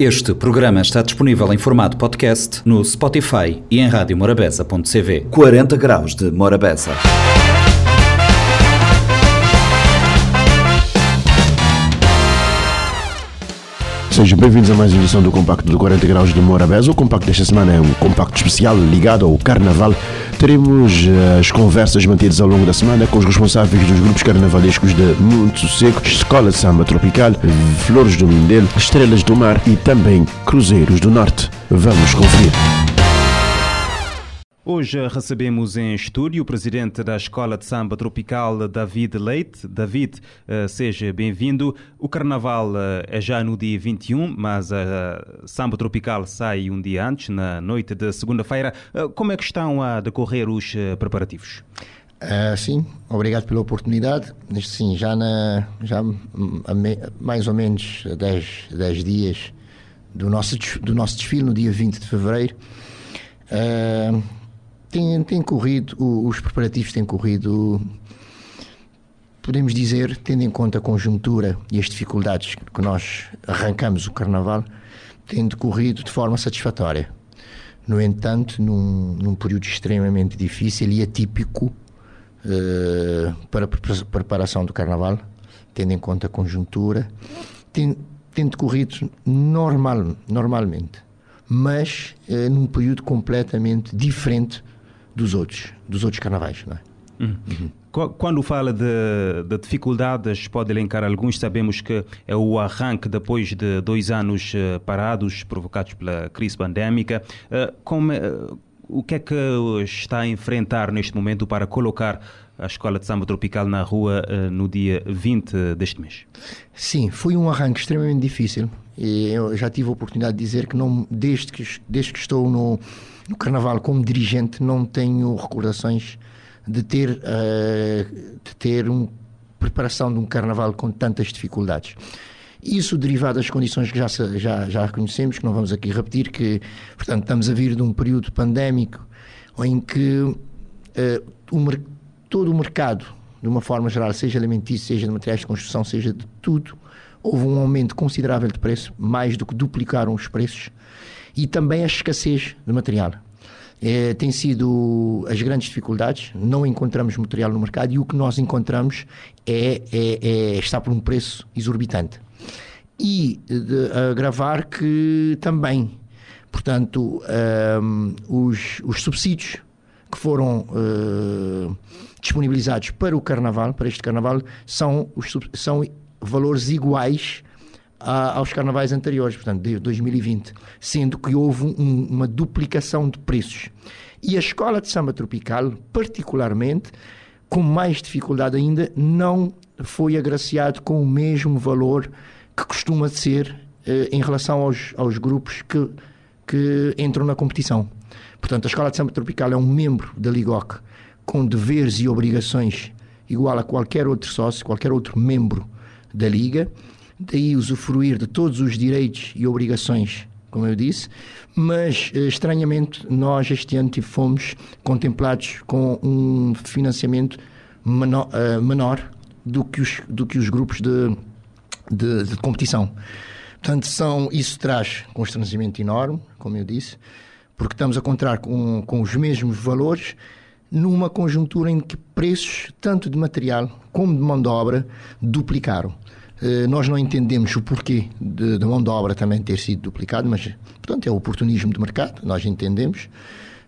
Este programa está disponível em formato podcast no Spotify e em radiomorabeza.cv. 40 graus de Morabeza. Sejam bem-vindos a mais uma edição do Compacto de 40 Graus de Morabeza. O compacto desta semana é um compacto especial ligado ao Carnaval. Teremos eh, as conversas mantidas ao longo da semana com os responsáveis dos grupos carnavalescos de Muito Seco, Escola de Samba Tropical, Flores do Mindelo, Estrelas do Mar e também Cruzeiros do Norte. Vamos conferir. Hoje recebemos em estúdio o presidente da Escola de Samba Tropical, David Leite. David, eh, seja bem-vindo. O carnaval eh, é já no dia 21, mas a Samba Tropical sai um dia antes, na noite de segunda-feira. Eh, como é que estão a decorrer os preparativos? Uh, sim, obrigado pela oportunidade. Sim, já, na, já mais ou menos 10, 10 dias do nosso, do nosso desfile, no dia 20 de fevereiro. Uh, tem, tem corrido, os preparativos têm corrido, podemos dizer, tendo em conta a conjuntura e as dificuldades que nós arrancamos o Carnaval, tem decorrido de forma satisfatória. No entanto, num, num período extremamente difícil e atípico uh, para a preparação do Carnaval, tendo em conta a conjuntura, tem, tem decorrido normal, normalmente, mas uh, num período completamente diferente dos outros, dos outros carnavais, não é? Uhum. Uhum. Quando fala de, de, dificuldades, pode elencar alguns. Sabemos que é o arranque depois de dois anos uh, parados, provocados pela crise pandémica. Uh, como, uh, o que é que está a enfrentar neste momento para colocar a Escola de Samba Tropical na rua no dia 20 deste mês? Sim, foi um arranque extremamente difícil. E eu já tive a oportunidade de dizer que não, desde, que, desde que estou no no Carnaval, como dirigente, não tenho recordações de ter, uh, de ter uma preparação de um Carnaval com tantas dificuldades. Isso derivado das condições que já, já, já conhecemos, que não vamos aqui repetir, que, portanto, estamos a vir de um período pandémico em que uh, o, todo o mercado, de uma forma geral, seja alimentício, seja de materiais de construção, seja de tudo, houve um aumento considerável de preço, mais do que duplicaram os preços, e também a escassez de material. É, tem sido as grandes dificuldades, não encontramos material no mercado e o que nós encontramos é, é, é está por um preço exorbitante. E de, agravar que também, portanto, um, os, os subsídios que foram uh, disponibilizados para o Carnaval, para este Carnaval, são, os, são valores iguais a, aos carnavais anteriores, portanto, de 2020, sendo que houve um, uma duplicação de preços. E a escola de samba tropical, particularmente, com mais dificuldade ainda, não foi agraciado com o mesmo valor que costuma ser eh, em relação aos, aos grupos que, que entram na competição. Portanto, a Escola de Samba Tropical é um membro da LIGOC com deveres e obrigações igual a qualquer outro sócio, qualquer outro membro da Liga daí usufruir de todos os direitos e obrigações, como eu disse, mas eh, estranhamente nós este ano fomos contemplados com um financiamento menor, uh, menor do, que os, do que os grupos de, de, de competição. Portanto, são, isso traz constrangimento enorme, como eu disse, porque estamos a contar com, com os mesmos valores numa conjuntura em que preços, tanto de material como de mão de obra, duplicaram. Eh, nós não entendemos o porquê da mão de obra também ter sido duplicado, mas, portanto, é o oportunismo de mercado, nós entendemos.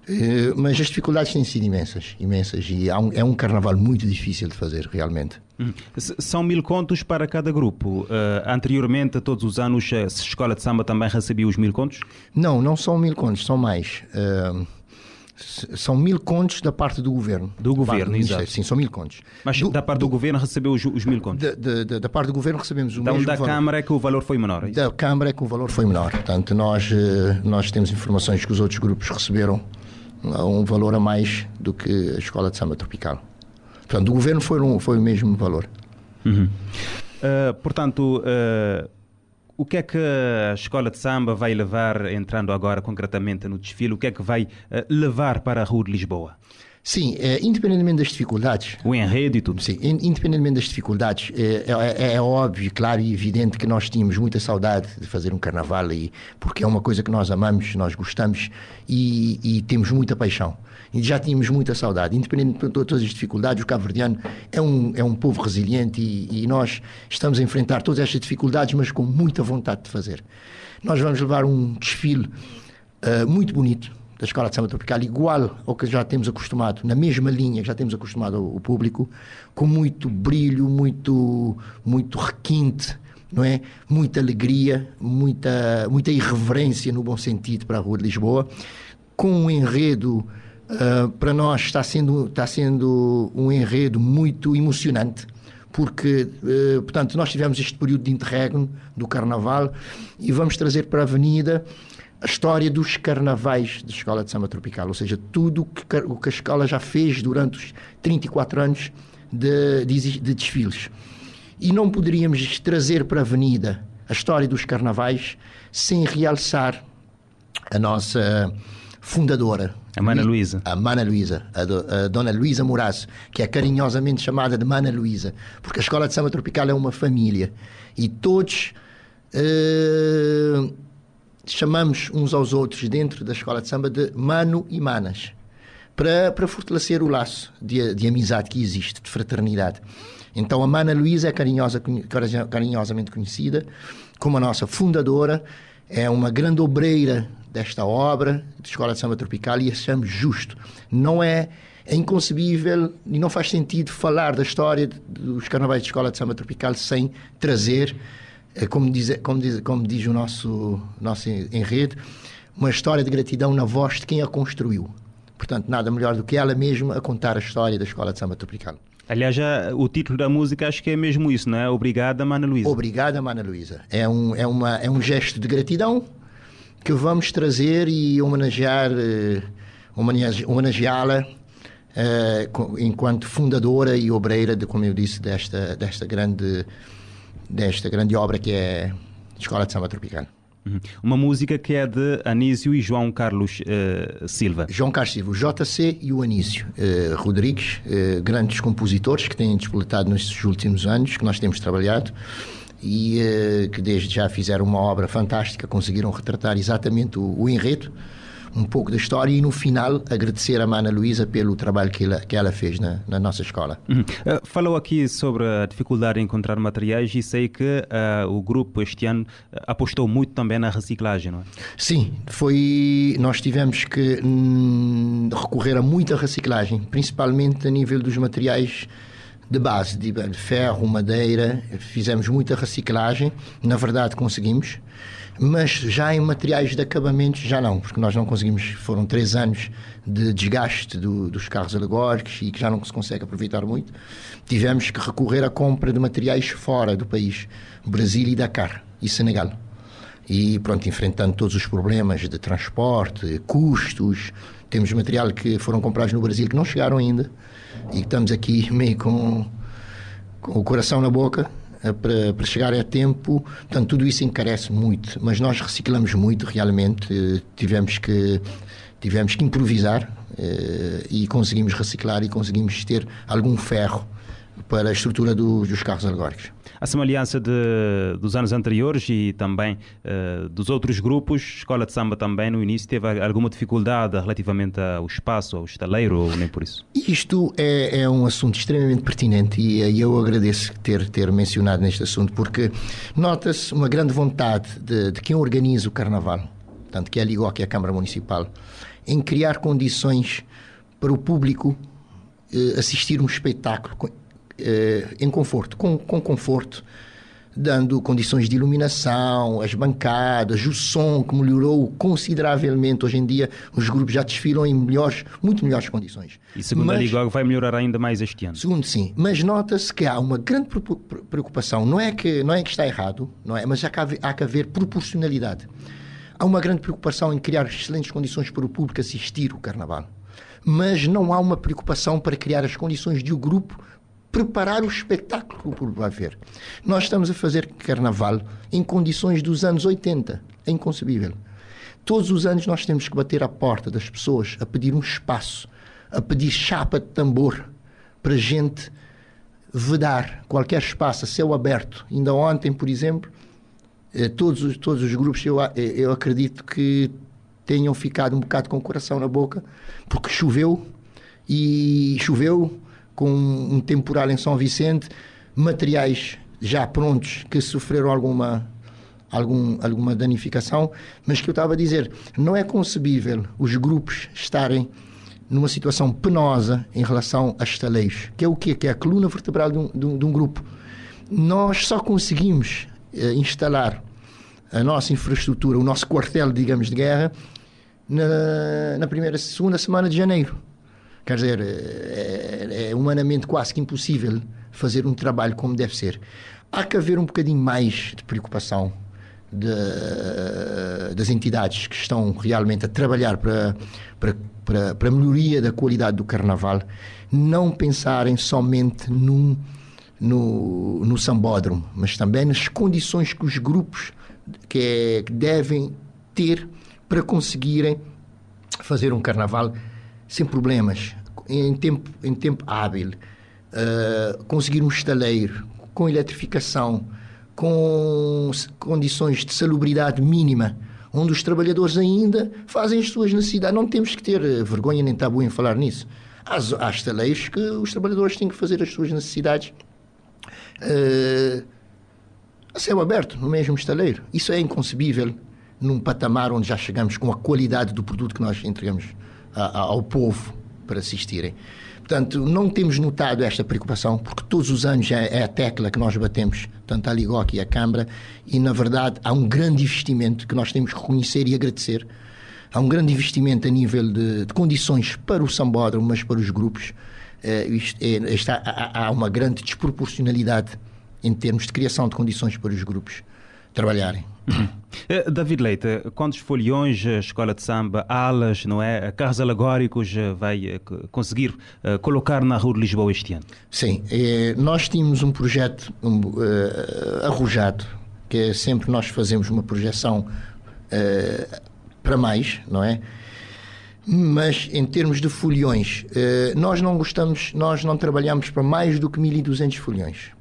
Eh, mas as dificuldades têm sido imensas, imensas, e um, é um carnaval muito difícil de fazer, realmente. Hum. São mil contos para cada grupo. Uh, anteriormente, todos os anos, a escola de samba também recebia os mil contos? Não, não são mil contos, são mais. Uh, são mil contos da parte do governo. Do governo, exato. Sim, são mil contos. Mas do, da parte do, do, governo recebeu os, os mil contos? Da, da, da, parte do governo recebemos o então, mesmo da valor. Câmara é que o valor foi menor? É da Câmara é que o valor foi menor. Portanto, nós, eh, nós temos informações que os outros grupos receberam um valor a mais do que a Escola de Samba Tropical. Portanto, do governo foi, um, foi o mesmo valor. Uhum. Uh, portanto... Uh o que é que a escola de samba vai levar, entrando agora concretamente no desfile, o que é que vai uh, levar para a Rua de Lisboa? Sim, é, independentemente das dificuldades. O enredo e tudo. Sim, independentemente das dificuldades, é, é, é, óbvio, claro e evidente que nós tínhamos muita saudade de fazer um carnaval, e, porque é uma coisa que nós amamos, nós gostamos e, e temos muita paixão. E já tínhamos muita saudade. Independentemente de todas as dificuldades, o cabo-verdiano é um, é um povo resiliente e, e nós estamos a enfrentar todas estas dificuldades, mas com muita vontade de fazer. Nós vamos levar um desfile uh, muito bonito da Escola de Samba Tropical, igual ao que já temos acostumado, na mesma linha que já temos acostumado o público, com muito brilho, muito, muito requinte, não é? Muita alegria, muita, muita irreverência no bom sentido para a Rua de Lisboa, com um enredo uh, para nós está sendo está sendo um enredo muito emocionante porque, uh, portanto, nós tivemos este período de interregno do Carnaval e vamos trazer para a Avenida a história dos carnavais da Escola de Samba Tropical, ou seja, tudo que, o que a escola já fez durante os 34 anos de, de, de desfiles. E não poderíamos trazer para a Avenida a história dos carnavais sem realçar a nossa fundadora. A Mana Luísa. A Mana Luísa, a, do, a, Dona Luísa Moraes, que é carinhosamente chamada de Mana Luísa, porque a Escola de Samba Tropical é uma família. E todos... Uh, chamamos uns aos outros dentro da escola de samba de mano e manas, para, para fortalecer o laço de, de amizade que existe, de fraternidade. Então a Mana Luísa é carinhosa, carinhosamente conhecida como a nossa fundadora, é uma grande obreira desta obra de Escola de Samba Tropical e achamos justo. Não é, é inconcebível e não faz sentido falar da história dos carnavais de Escola de Samba Tropical sem trazer é como diz, como diz, como diz o nosso, nosso enredo, uma história de gratidão na voz de quem a construiu. Portanto, nada melhor do que ela mesma a contar a história da Escola de Samba Tropical. Aliás, já, o título da música acho que é mesmo isso, não é? Obrigada, Mana Luísa. Obrigada, Mana Luísa. É um, é, uma, é um gesto de gratidão que vamos trazer e homenagear, uh, homenageá-la uh, enquanto fundadora e obreira, de, como eu disse, desta, desta grande desta grande obra que é Escola de Samba Tropical. Uhum. Uma música que é de Anísio e João Carlos uh, Silva. João Carlos Silva, o JC e o Anísio uh, Rodrigues, uh, grandes compositores que têm despoletado nestes últimos anos, que nós temos trabalhado e que desde já fizeram uma obra fantástica, conseguiram retratar exatamente o, o enredo um pouco da história e no final agradecer a Mana Luísa pelo trabalho que ela, que ela fez na, na nossa escola. Uhum. Uh, falou aqui sobre a dificuldade em encontrar materiais e sei que uh, o grupo este ano apostou muito também na reciclagem, não é? Sim, foi nós tivemos que hum, recorrer a muita reciclagem, principalmente a nível dos materiais de base, de ferro, madeira, fizemos muita reciclagem, na verdade conseguimos mas já em materiais de acabamento já não, porque nós não conseguimos, foram três anos de desgaste do, dos carros alegóricos e que já não se consegue aproveitar muito. Tivemos que recorrer à compra de materiais fora do país, Brasil e Dakar e Senegal. E pronto, enfrentando todos os problemas de transporte, custos, temos material que foram comprados no Brasil que não chegaram ainda e estamos aqui meio com, com o coração na boca eh, para, para chegar a tempo. Portanto, tudo isso encarece muito, mas nós reciclamos muito realmente. Eh, tivemos que tivemos que improvisar eh, e conseguimos reciclar e conseguimos ter algum ferro para a estrutura do, dos carros alegóricos. A semelhança de, dos anos anteriores e também uh, dos outros grupos, Escola de Samba também no início teve alguma dificuldade relativamente ao espaço, ao estaleiro ou nem por isso? Isto é, é um assunto extremamente pertinente e, eu agradeço ter, ter mencionado neste assunto porque nota-se uma grande vontade de, de quem organiza o Carnaval, tanto que é a Ligó, que é a Câmara Municipal, em criar condições para o público eh, assistir um espetáculo eh, em conforto, com, com conforto, dando condições de iluminação, as bancadas, o som que melhorou consideravelmente. Hoje em dia os grupos já desfilam em melhores, muito melhores condições. E segundo mas, a Ligog vai melhorar ainda mais este ano. Segundo sim, mas nota-se que há uma grande preocupação, não é que, não é que está errado, não é, mas há que, haver, há que haver proporcionalidade. Há uma grande preocupação em criar excelentes condições para o público assistir o Carnaval. Mas não há uma preocupação para criar as condições de o grupo preparar o espetáculo que o público vai ver. Nós estamos a fazer carnaval em condições dos anos 80. É inconcebível. Todos os anos nós temos que bater à porta das pessoas a pedir um espaço, a pedir chapa de tambor para gente vedar qualquer espaço a céu aberto. Ainda ontem, por exemplo, eh, todos os, todos os grupos, eu, eh, eu acredito que tenham ficado um bocado com o coração na boca, porque choveu e choveu com um temporal em São Vicente, materiais já prontos que sofreram alguma algum, alguma danificação, mas que eu estava a dizer, não é concebível os grupos estarem numa situação penosa em relação a estaleiros, que é o quê? Que é a coluna vertebral de um, de um, de um grupo. Nós só conseguimos eh, instalar a nossa infraestrutura, o nosso quartel, digamos, de guerra, na, na primeira, segunda semana de janeiro. Quer dizer, é, é humanamente quase que impossível fazer um trabalho como deve ser. Há que haver um bocadinho mais de preocupação de, das entidades que estão realmente a trabalhar para, para, para, para a melhoria da qualidade do carnaval, não pensarem somente num, no, no sambódromo, mas também nas condições que os grupos que, é, que devem ter para conseguirem fazer um carnaval sem problemas, em tempo, em tempo hábil, uh, conseguir um estaleiro com eletrificação, com condições de salubridade mínima, onde os trabalhadores ainda fazem as suas necessidades. Não temos que ter eh, vergonha nem tabu em falar nisso. Há, há estaleiros que os trabalhadores têm que fazer as suas necessidades uh, a céu aberto, no mesmo estaleiro. Isso é inconcebível num patamar onde já chegamos com a qualidade do produto que nós entregamos ao povo para assistirem. Portanto, não temos notado esta preocupação, porque todos os anos é, é a tecla que nós batemos, tanto a Ligoc e a Câmara, e na verdade há um grande investimento que nós temos que reconhecer e agradecer. Há um grande investimento a nível de, de condições para o sambódromo, mas para os grupos. É, é, está, há, há uma grande desproporcionalidade em termos de criação de condições para os grupos trabalharem. Eh, David Leite, quantos foliões a escola de samba, alas, não é, carros alegóricos eh, vai eh, conseguir colocar na Rua de Lisboa este ano? Sim, nós tínhamos um projeto arrojado, que é sempre nós fazemos uma projeção para mais, não é? Mas em termos de foliões, nós não gostamos, nós não trabalhamos para mais do que 1200 foliões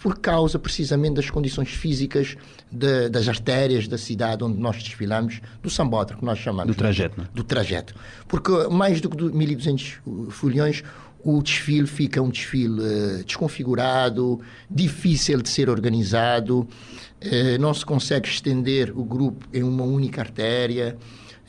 por causa precisamente das condições físicas de, das artérias da cidade onde nós desfilamos, do sambódromo, que nós chamamos. Do trajeto, não? Do trajeto. Porque mais do que 1.200 folhões, o desfile fica um desfile uh, desconfigurado, difícil de ser organizado, uh, não se consegue estender o grupo em uma única artéria.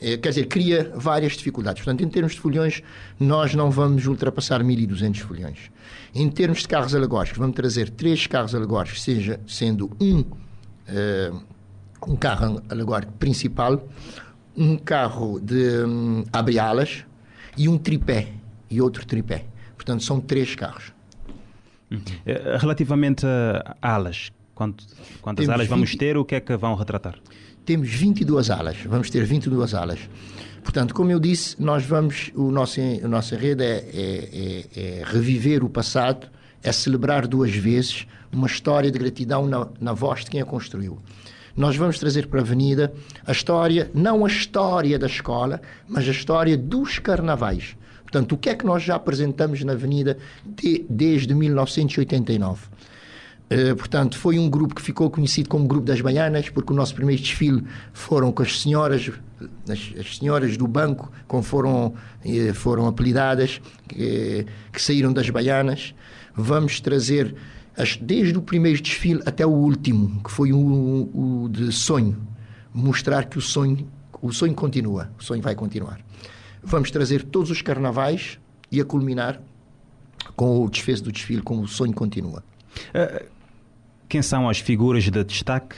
Uh, quer dizer, cria várias dificuldades. Portanto, em termos de folhões, nós não vamos ultrapassar 1.200 folhões. Em termos de carros alegóricos, vamos trazer três carros alegóricos, seja sendo um, uh, um carro alegórico principal, um carro de um, abre-alas e um tripé e outro tripé. Portanto, são três carros. Uhum. Eh, relativamente a alas, quanto, quantas Temos alas vamos 20... ter? O que é que vão retratar? Temos 22 alas. Vamos ter 22 alas. Portanto, como eu disse, nós vamos, o nosso, a nossa rede é, é, é, é reviver o passado, é celebrar duas vezes uma história de gratidão na, na voz de quem a construiu. Nós vamos trazer para a Avenida a história, não a história da escola, mas a história dos carnavais. Portanto, o que é que nós já apresentamos na Avenida de, desde 1989? Uh, portanto, foi um grupo que ficou conhecido como Grupo das Baianas, porque o nosso primeiro desfile foram com as senhoras, as, as senhoras do banco, como foram, eh, foram apelidadas, que, que, saíram das Baianas. Vamos trazer, as, desde o primeiro desfile até o último, que foi o, o de sonho, mostrar que o sonho, o sonho continua, o sonho vai continuar. Vamos trazer todos os carnavais e a culminar com o desfecho do desfile, com o sonho continua. Uh, quem são as figuras de destaque?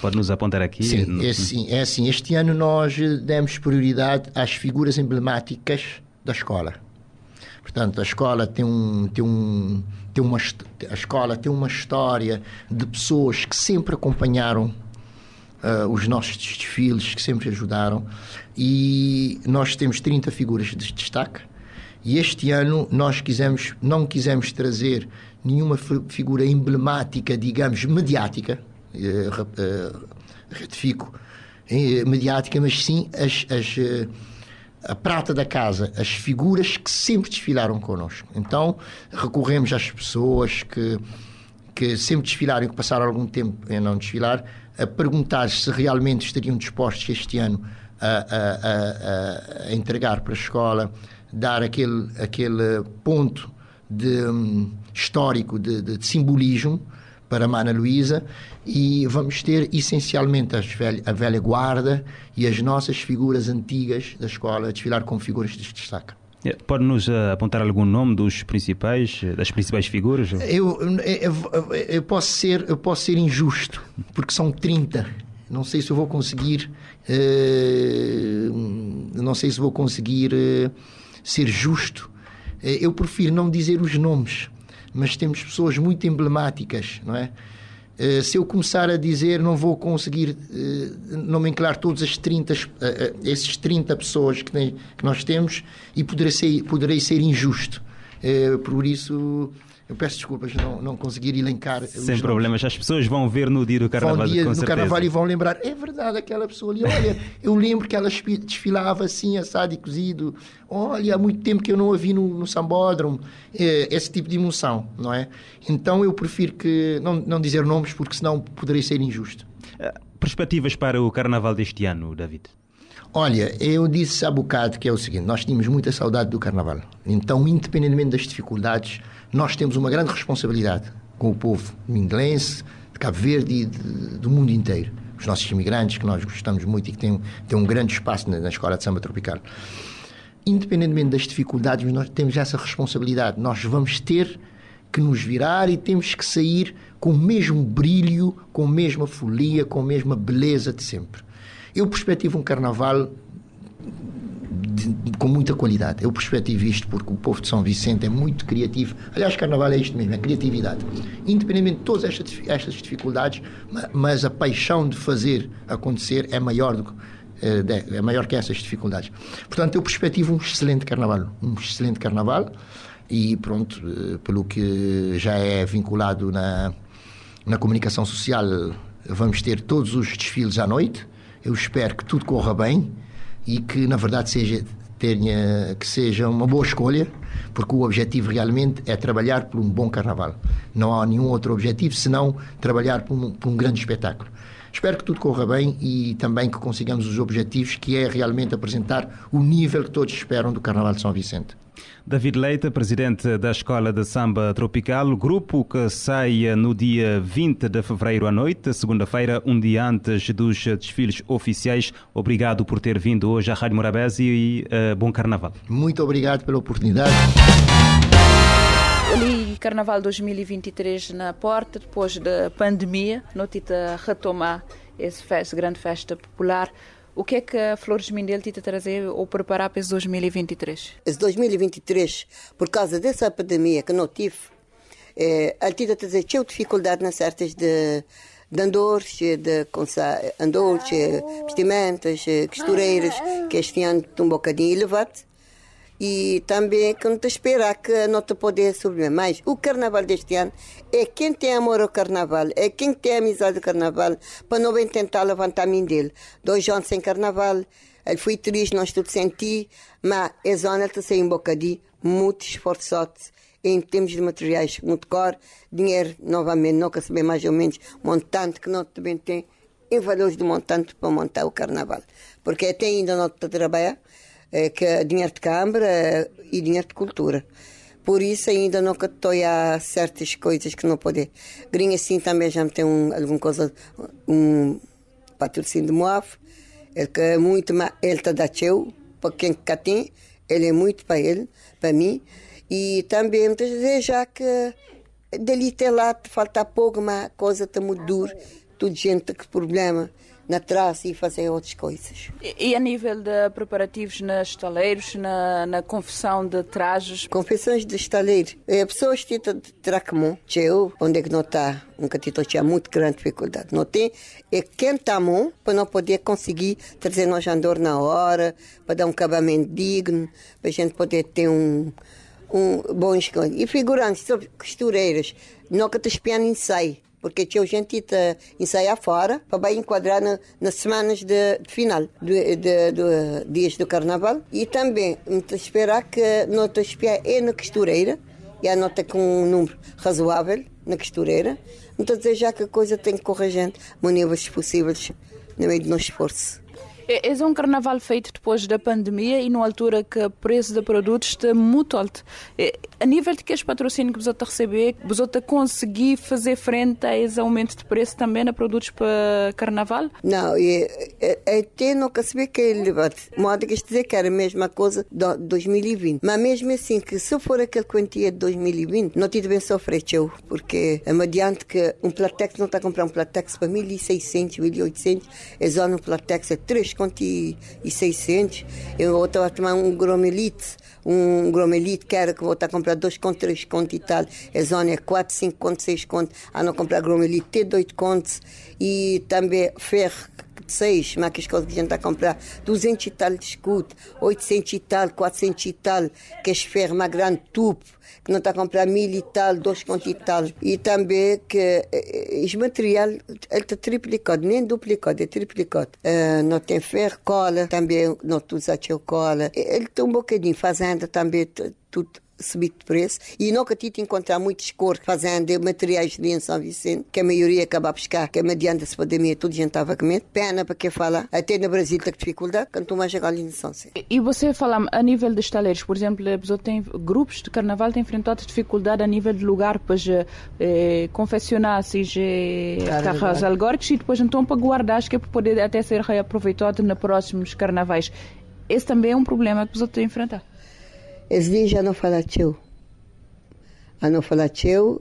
Pode nos apontar aqui? Sim, é assim, é assim. Este ano nós demos prioridade às figuras emblemáticas da escola. Portanto, a escola tem um, tem um, tem uma, a escola tem uma história de pessoas que sempre acompanharam uh, os nossos desfiles, que sempre ajudaram, e nós temos 30 figuras de destaque. E este ano nós quisemos, não quisemos trazer nenhuma figura emblemática, digamos, mediática, eh, eh, retifico, eh, mediática, mas sim as, as a prata da casa, as figuras que sempre desfilaram connosco. Então, recorremos às pessoas que, que sempre desfilaram que passaram algum tempo em não desfilar, a perguntar se realmente estariam dispostos este ano a, a, a, a entregar para a escola, dar aquele, aquele ponto de, um, histórico de, de, de simbolismo para Mana Luísa e vamos ter essencialmente velha, a velha guarda e as nossas figuras antigas da escola a desfilar com figuras de destaque. É, pode-nos uh, apontar algum nome dos principais, das principais figuras? Eu, eu, eu, posso ser, eu posso ser injusto, porque são 30. Não sei se eu vou conseguir. Uh, não sei se vou conseguir uh, ser justo. eu prefiro não dizer os nomes mas temos pessoas muito emblemáticas, não é? Uh, se eu começar a dizer, não vou conseguir uh, nomenclar todos as 30, uh, esses 30 pessoas que, nós temos e poderei ser, poderei ser injusto. por isso, eu peço desculpas não, não conseguir elencar. Sem problemas, as pessoas vão ver no dia do carnaval. Dia do certeza. carnaval e vão lembrar, é verdade, aquela pessoa ali, olha, eu lembro que ela desfilava assim, assado e cozido. Olha, há muito tempo que eu não a vi no, no sambódromo. É, esse tipo de emoção, não é? Então eu prefiro que não, não dizer nomes, porque senão poderia ser injusto. Eh, perspectivas para o carnaval deste ano, David? Olha, eu disse há bocado que é o seguinte: nós tínhamos muita saudade do carnaval. Então, independentemente das dificuldades, nós temos uma grande responsabilidade com o povo mindelense, de Cabo Verde e de, do mundo inteiro. Os nossos imigrantes, que nós gostamos muito e que têm, têm um grande espaço na, na Escola de Samba Tropical. Independentemente das dificuldades, nós temos essa responsabilidade. Nós vamos ter que nos virar e temos que sair com o mesmo brilho, com a mesma folia, com a mesma beleza de sempre. Eu perspectivo um carnaval de, com muita qualidade. Eu perspectivo isto porque o povo de São Vicente é muito criativo. Aliás, carnaval é isto mesmo, é criatividade. Independentemente de todas estas, estas dificuldades, mas a paixão de fazer acontecer é maior do que eh, é maior que essas dificuldades. Portanto, eu perspectivo um excelente carnaval, um excelente carnaval e pronto, eh, pelo que já é vinculado na, na comunicação social, vamos ter todos os desfiles à noite. Eu espero que tudo corra bem e que na verdade seja tenha que seja uma boa escolha porque o objetivo realmente é trabalhar por um bom carnaval. Não há nenhum outro objetivo senão trabalhar por um, por um grande espetáculo. Espero que tudo corra bem e também que consigamos os objetivos que é realmente apresentar o nível que todos esperam do Carnaval de São Vicente David Leite, presidente da Escola de Samba Tropical, grupo que sai no dia 20 de fevereiro à noite, segunda-feira, um dia antes dos desfiles oficiais. Obrigado por ter vindo hoje à Rádio Morabeza e uh, bom carnaval. Muito obrigado pela oportunidade. Ali, Carnaval 2023 na porta, depois da pandemia, notita retomar essa festa, grande festa popular. O que é que a Flores Mindelo tenta trazer ou preparar para esse 2023? Esse 2023, por causa dessa pandemia que não tive, é, a tenta trazer tinha dificuldade nas certas de, de andores, de andores, vestimentas, costureiras, que este ano estão um bocadinho elevado e também que não te espera que não te poder subir mais. O carnaval deste ano é quem tem amor ao carnaval, é quem tem amizade ao carnaval, para não bem tentar levantar a mim dele. Dois anos sem carnaval, ele foi triste, nós tudo senti, mas a zona está sem um bocadinho, muito esforçado em termos de materiais, muito caro, dinheiro, novamente, quer saber mais ou menos, montante que não também tem, em valores de montante para montar o carnaval. Porque até ainda não está a trabalhar, é, que é dinheiro de Câmara é, e dinheiro de cultura. Por isso ainda não estou a certas coisas que não pode. Grinha assim também já tem um, alguma coisa, um patrocínio de Moab, ele que é muito, mas ele está da teu, para quem cá tem, ele é muito para ele, para mim. E também já que dali até lá falta pouco, mas a coisa está muito dura, tudo gente com problema na traça e fazer outras coisas. E, e a nível de preparativos nos estaleiros, na, na confecção de trajes? Confecções de estaleiro. É, pessoas que têm tracamon, eu, onde é que não está, um catito tinha muito grande dificuldade. Não tem, é quem está a mão para não poder conseguir trazer nós andor na hora, para dar um acabamento digno, para a gente poder ter um, um bom escolha. E figurantes, costureiras, não que te espiando em sai porque tinha gente que ensaiar fora para enquadrar na, nas semanas de, de final, de, de, de, dias do carnaval. E também esperar que nota espiar é na costureira, e a nota com um número razoável na costureira. Então, já que a coisa tem que correr gente, maneiras possíveis no meio do nosso esforço. É, é um carnaval feito depois da pandemia e numa altura que o preço de produtos está muito alto. A nível de que os patrocínios que está a receber, está a conseguir fazer frente a esse aumento de preço também na produtos para carnaval? Não, até não saber que é elevado. Modo que dizer que era a mesma coisa de 2020. Mas mesmo assim, que se for aquele quantia de 2020, não tive bem sofrer, eu, porque é mediante que um Platex não está a comprar um Platex para 1.600, 1.800, é só no Platex é 3 conto e, e 600. Eu estava a tomar um gromelite, um gromelite que era que vou estar a comprar 2 conto, 3 conto e tal. A zona é 4, 5 conto, 6 conto. A não comprar gromelite, ter 8 contos. E também ferro seis, mas que a gente está a comprar, 200 e tal de escudo, 800 e tal, 400 e tal, que é ferro mais grande, tubo, que não está a comprar mil e tal, dois contos e tal. E também que esse material, ele está triplicado, nem duplicado, é triplicado. Uh, não tem ferro, cola, também não usa cola. Ele tem um bocadinho, fazenda também, tudo subir de preço e nunca tive encontrar muitos cor fazendo materiais de em São Vicente, que a maioria acaba a buscar, que mediante essa pandemia tudo a gente estava a comer. Pena para quem fala, até no Brasil tem dificuldade, quanto mais chegar ali em São Vicente. E você fala a nível de estaleiros, por exemplo, a pessoa tem grupos de carnaval têm enfrentado dificuldade a nível de lugar para eh, confeccionar seja carros algóricos e depois então para guardar, acho que é para poder até ser reaproveitado nos próximos carnavais. Esse também é um problema que a pessoa tem a enfrentar. Já não fala teu. A não falar teu,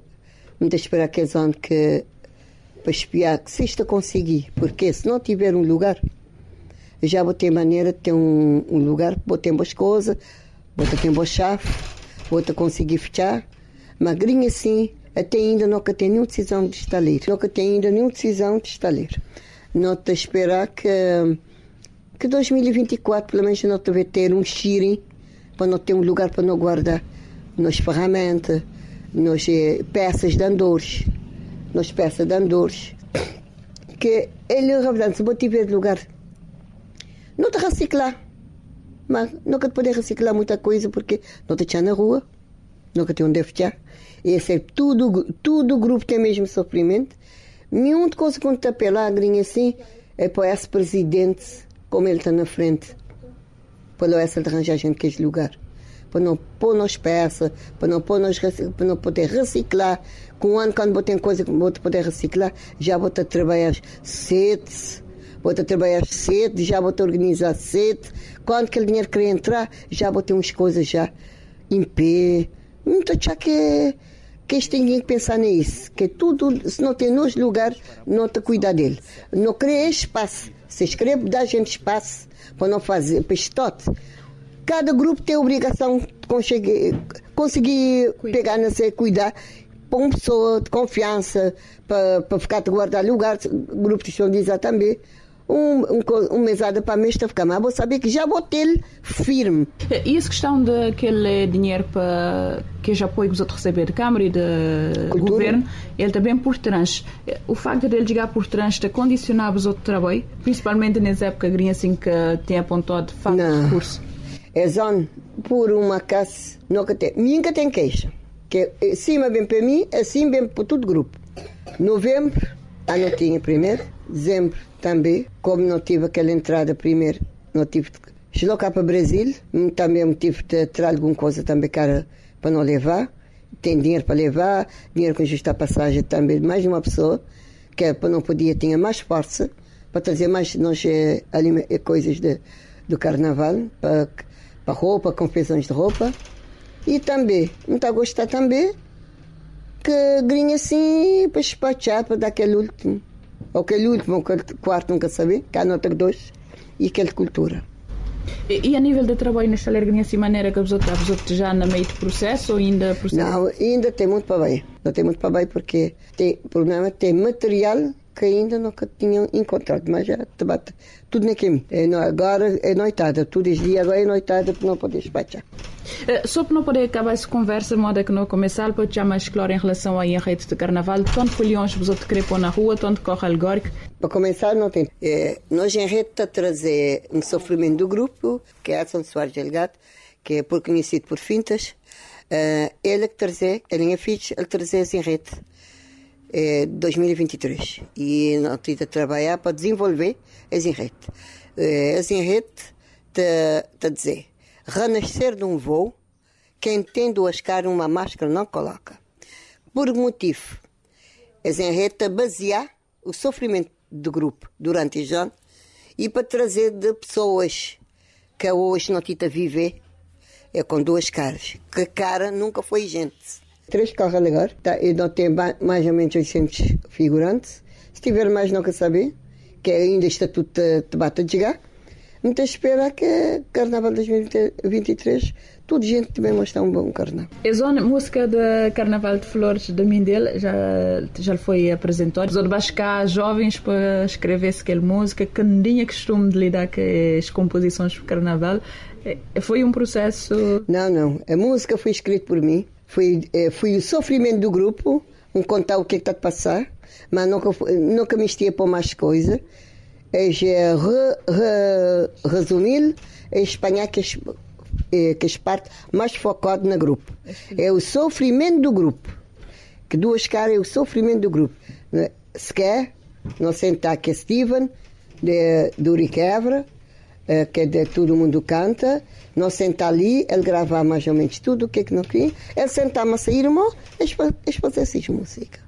muito esperar que eles vão que para espiar, que se isto conseguir, porque se não tiver um lugar, já vou ter maneira de ter um, um lugar, vou ter boas coisas, vou ter boa chave, vou ter conseguir fechar, magrinha assim, até ainda nunca tem nenhuma decisão de estaleiro, nunca tem ainda nenhuma decisão de estaleiro. Não te esperar que que 2024 pelo menos não te vai ter um xirim para não ter um lugar para não guardar. Nas ferramentas, nas eh, peças de andores, nas peças de andores, que ele, realmente, se tiver lugar, não te reciclar, mas nunca te poder reciclar muita coisa porque não te tinha na rua, nunca te onde fechar. Esse é tudo, tudo o grupo tem mesmo sofrimento. Coisa quando está pela assim é para esse presidente, como ele está na frente para essa de arranjar gente que é lugar. Para não pôr nas peças, para não, pôr nos, para não poder reciclar. Com um ano, quando vou ter coisa que vou poder reciclar, já vou a trabalhar cedo, vou a trabalhar cedo, já vou a organizar cedo. Quando aquele dinheiro querer entrar, já vou ter umas coisas já em pé. Muito já que que têm que pensar nisso, que tudo, se não tem nos lugares, não te cuidar dele. Não cria espaço. Se escreve, dá gente espaço para não fazer pestote. Cada grupo tem a obrigação de conseguir, conseguir pegar, não sei, cuidar para uma pessoa de confiança, para, para ficar de guardar lugar, grupo de dizer também um, um, um mesada para mim ficar mas vou saber que já vou ter firme. E essa questão daquele dinheiro para que já apoio que os outros receber de Câmara e de Cultura. Governo, ele também por trans. O facto de ele chegar por trans está condicionado os outros trabalho, principalmente nessa época assim que tem apontado de facto Não. recurso. É zona por uma casa, nunca tem, nunca tem queixa. Que cima bem para mim, assim bem para todo o grupo. Novembro, a tinha primeiro, dezembro também, como não tive aquela entrada primeiro, não tive de deslocar para o Brasil, também tive de ter alguma coisa também cara para não levar, tem dinheiro para levar, dinheiro com justa passagem também mais uma pessoa, que é para não podia, tinha mais força, para trazer mais nós, é, coisas de, do carnaval, para, para roupa, confecções de roupa, e também, não está a gostar também, que grinha assim para despachar para dar aquele último aquele último, aquele quarto, nunca sabe, cá nota dois, e aquele cultura. E, e, a nível de trabalho nesta alergia, assim, maneira que a pessoa está já na meio do processo ou ainda processo? Não, ainda tem muito para bem. Não tem muito para bem porque tem problema, tem material que ainda nunca tinham encontrado, mas já te bate tudo na caminho. É, agora é noitada, tudo os dias agora é noitada para não poder despachar. Uh, só para não poder acabar essa conversa, de modo que não começar, para te mais claro em relação aí a rede de carnaval, tanto foliões você te querer pôr na rua, tanto corre alegórico. Para começar, não tem. É, nós em rede está a trazer um sofrimento do grupo, que é Adson Soares Delgado, que é por conhecido por Fintas. Uh, ele que trazer, ele é fixe, ele trazer em rede. É, 2023 e nós estamos a trabalhar para desenvolver as enredes. É, as enredes te, dizer renascer de um voo, quem tem duas caras, uma máscara não coloca. Por motivo, as enredes basear o sofrimento do grupo durante os anos e para trazer de pessoas que hoje não tita viver é com duas caras, que a cara nunca foi gente três carros a ligar, tá, e não tem mais ou menos 800 figurantes. Se tiver mais, não quer saber, que ainda está tudo te bate a chegar. Então espera que Carnaval 2023 toda gente também mostrar um bom carnaval. A música de Carnaval de Flores de Mindelo já, já foi apresentada. Os bascar jovens para escrever aquela música que não tinha costume de lidar com as composições de Carnaval. É, foi um processo... Não, não. A música foi escrita por mim. Foi, eh, foi o sofrimento do grupo, um contar o que é que está a passar, mas nunca, nunca me estia para mais coisa. É re, re, resumir em espanhol que eh, que as partes mais focadas no grupo. É o sofrimento do grupo. Que duas caras é o sofrimento do grupo. Se quer, não sentar que é Steven, de, do Riquevra, eh, que é de todo mundo canta, nós sentar ali, ele gravar mais ou menos tudo o que é que não queria, ele sentar-me a sair, irmão, eles fazer essas música.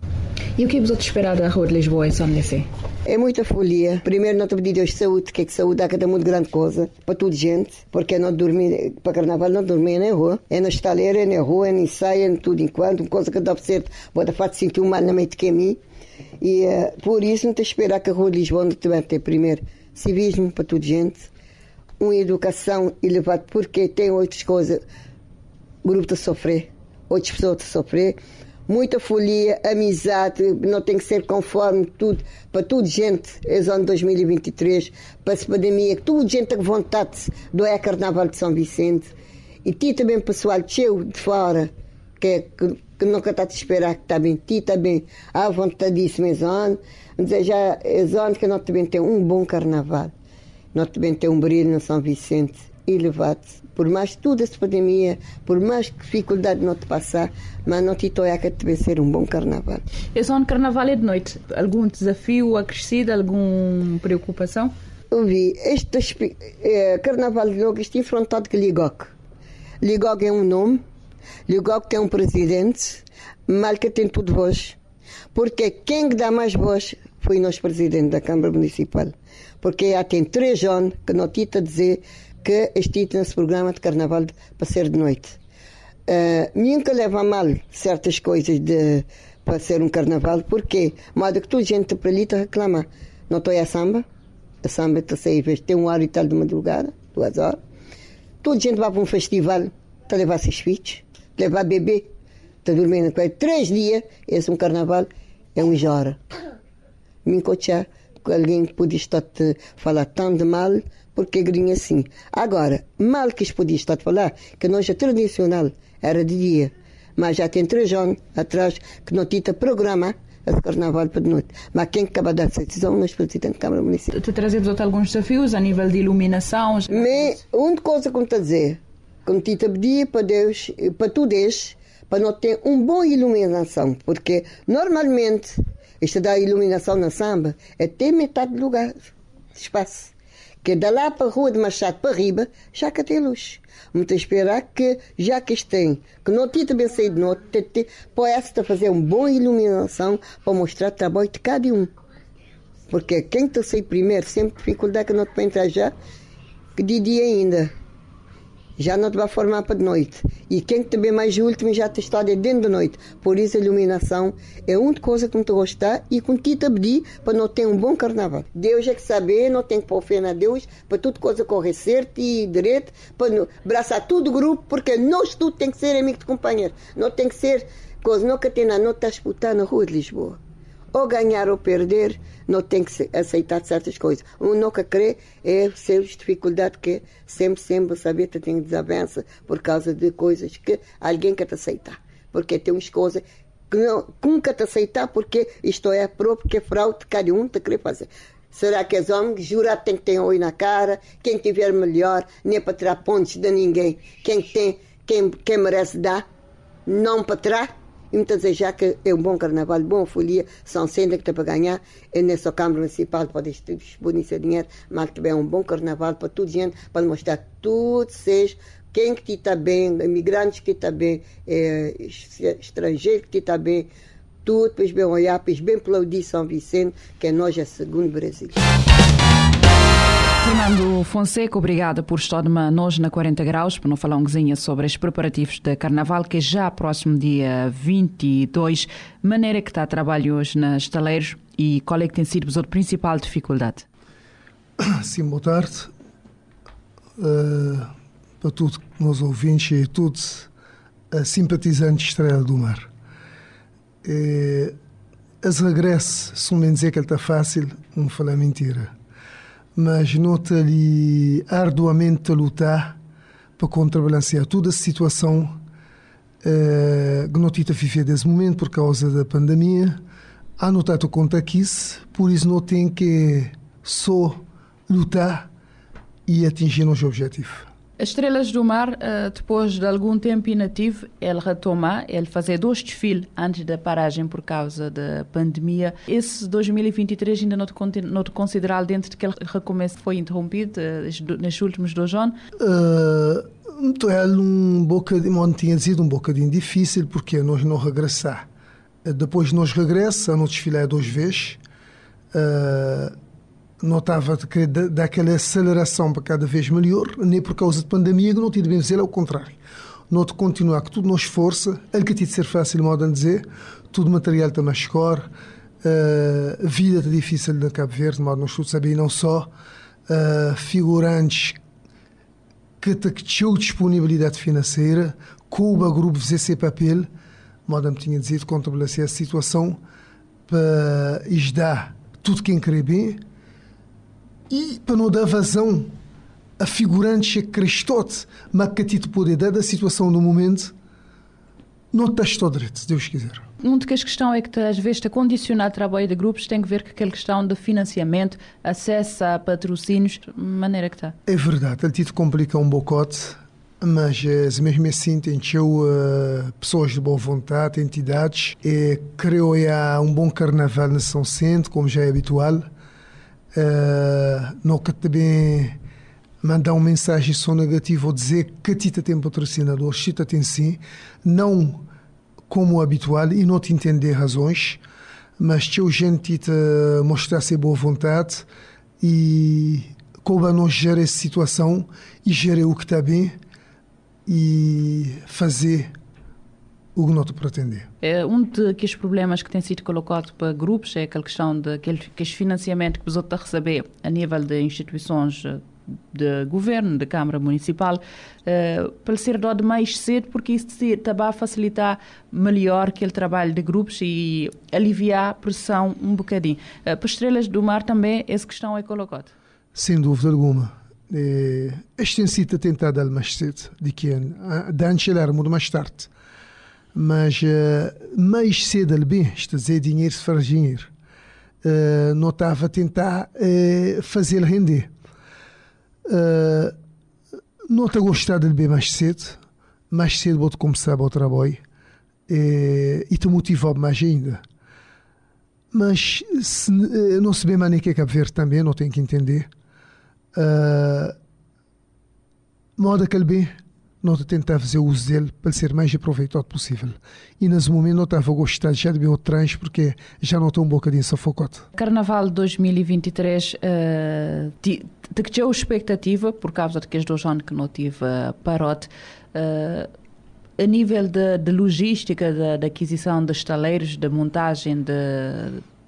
E o que você espera da Rua de Lisboa em São Liceu? É muita folia. Primeiro, não te pedir Deus saúde, que é que saúde é muito grande coisa para toda gente, porque não dormir, para carnaval não dormir na rua, é na estaleira, é na rua, é na ensaio, é tudo enquanto, uma coisa que dá para ser, pode fazer sentir mal na mente que é mim. E uh, por isso, não te esperar que a Rua de Lisboa não te vai ter primeiro civismo para toda gente, uma educação elevada, porque tem outras coisas, grupo a sofrer, outras pessoas a sofrer, muita folia, amizade, não tem que ser conforme tudo, para toda gente, é ano 2023, para essa pandemia, toda gente tem vontade do é Carnaval de São Vicente, e ti também pessoal teu de fora, que, é, que, que nunca está a te esperar que está bem, ti também, à vontadíssima, esse ano, já é ano que nós também temos um bom Carnaval. Nós também temos um brilho no São Vicente elevado. Por mais toda essa pandemia, por mais dificuldade não te passar, mas não te toia que deve ser um bom carnaval. Esse ano carnaval é de noite. Algum desafio acrescido, alguma preocupação? Eu vi. Este é, carnaval de noite está enfrentado com Ligog. Ligog é um nome, Ligog tem um presidente, Malca tem tudo voz. Porque quem dá mais voz foi nosso presidente da Câmara Municipal porque já tem três anos que não tita dizer que estive nesse programa de carnaval para ser de noite. Uh, nunca leva a mal certas coisas de, para ser um carnaval, porque modo que toda gente para ali reclama. Não estou a samba, a samba está seis vezes, tem um hora e tal de madrugada, duas horas. Toda gente vai para um festival, está a levar seus filhos, levar bebê, está dormindo com ele. Três dias, esse é um carnaval, é um hora. Me encochar alguém podia estar a falar tão de mal porque grinha assim. Agora, mal que isto podia estar a falar, que nós a tradicional era de dia, mas já tem três anos atrás que não tinha programa esse carnaval para de noite. Mas quem acaba de dar essa decisão é o presidente da Câmara Municipal. Te trazemos alguns desafios a nível de iluminação? Mas, uma coisa que me está a dizer, como te pedir para Deus, para tu Deus, para não ter uma boa iluminação, porque normalmente isto da iluminação na samba é ter metade do lugar, espaço. Que da lá para a rua de Machado para riba, já que tem luz. Muito esperar que, já que tem, que não tinha também saído de noite, pode fazer uma boa iluminação para mostrar o trabalho de cada um. Porque quem te sai primeiro, sempre dificuldade que não te entrar já, que de dia ainda já não te vai formar para de noite. E quem também mais último já te está de dentro da noite. Por isso a iluminação é uma coisa que me te gostar e com ti te pedir para não ter um bom carnaval. Deus é que saber, não tem que pôr fé na Deus, para tudo coisa correr certo e direito, para abraçar todo o grupo, porque nós tudo tem que ser amigo de companheiro. Não tem que ser coisa, não que tem na não está a disputar na rua de Lisboa. Ou ganhar ou perder, não tem que aceitar certas coisas. Um nunca crê é ser dificuldade que sempre, sempre saber que tem desavença por causa de coisas que alguém quer te aceitar. Porque tem umas coisas que não, nunca te aceitar porque isto é próprio, que é fraude, cada um te quer fazer. Será que és homem? Jura tem que ter olho na cara. Quem tiver melhor, nem para tirar pontos de ninguém. Quem tem, quem, quem merece dar, não para trás. E muitas vezes já que é um bom carnaval, boa folia, são senda que está para ganhar, é nessa Câmara Municipal pode distribuir esse dinheiro, mas também é um bom carnaval para toda gente, para mostrar tudo, seja quem que está bem, imigrantes que está bem, é, estrangeiro que está bem, tudo, pois bem olhar, pois bem aplaudir São Vicente, que é nós é segundo Brasil. Fernando Fonseca, obrigada por estar nós na 40 graus, para não falar um cozinha sobre os preparativos de Carnaval, que é já próximo dia 22. Maneira que está a trabalho hoje nas estaleiros e qual é que tem sido a principal dificuldade? Sim, boa tarde. Uh, para todos os ouvintes e todos simpatizantes de Estrela do Mar. Uh, as regresso, se me dizer que ele está fácil, não falar mentira mas nota ali arduamente a lutar para contrabalancear toda a situação uh, que não está a viver momento por causa da pandemia. Há notado conta aqui, por isso não tem que só lutar e atingir os objetivos. As Estrelas do Mar, eh, depois de algum tempo inativo, ele retoma, ele fazia dois desfiles antes da paragem por causa da pandemia. Esse 2023 ainda não te, considerar dentro de que ele recomeço foi interrompido eh, nestes últimos dois anos? Uh, então é um bocadinho, tinha sido um bocadinho difícil porque nós não regressar. Depois nós regressa, não desfilar duas vezes. Notava que daquela aceleração para cada vez melhor, nem por causa de pandemia, que não tinha de dizer, ao contrário. Não de continuar que tudo nos força, ele que tinha de ser fácil, modo de dizer, tudo material está mais uh, vida está difícil na Cabo Verde, modo nós todos sabemos, não só uh, figurantes que tinham disponibilidade financeira, Cuba, grupo VC papel, modo me tinha dizer, contabilizar a situação para ajudar tudo quem quer bem, e para não dar vazão a figurantes que Cristote, mas que te poder dar da situação do momento, não estás todo direito, se Deus quiser. Uma das questões é que às vezes está condicionado trabalho de grupos tem que ver com aquela questão de financiamento, acesso a patrocínios, maneira que está. É verdade, ele te complica um bocote, mas eh, mesmo assim tem uh, pessoas de boa vontade, entidades, e criou há um bom carnaval na São Centro, como já é habitual. Uh, não que também mandar uma mensagem só negativa ou dizer que Tita tem patrocinador, Tita tem sim, não como habitual e não te entender razões, mas teu gente te mostrar ser boa vontade e como a nós gerir essa situação e gerir o que está bem e fazer o que não te pretender. É, um dos problemas que tem sido colocado para grupos é aquela questão de aquele, aquele financiamento que você está a receber a nível de instituições eh, de governo, de Câmara Municipal, uh, para ser dado mais cedo, porque isso também a facilitar melhor aquele trabalho de grupos e aliviar a pressão um bocadinho. Uh, para Estrelas do Mar também essa questão é colocada? Sem dúvida alguma. É, este tem sido tentado mais cedo, de que antes era muito mais tarde mas uh, mais cedo ali bem, isto a dizer, dinheiro se faz dinheiro, uh, não estava a tentar uh, fazer render. Uh, não está a gostar de bem mais cedo, mais cedo vou começar o trabalho e te motivar mais ainda. Mas se, não se bem mais nem que é Cabo Verde também, não tem que entender. Uh, modo que ele bem nós tentar fazer uso dele para ser mais aproveitado possível. E nesse momento não estava a gostar já de o trans porque já não estou um bocadinho sufocado. Carnaval 2023 uh, te a expectativa por causa de que as dois anos que não tive uh, parote uh, a nível de, de logística, da aquisição de estaleiros, da montagem de,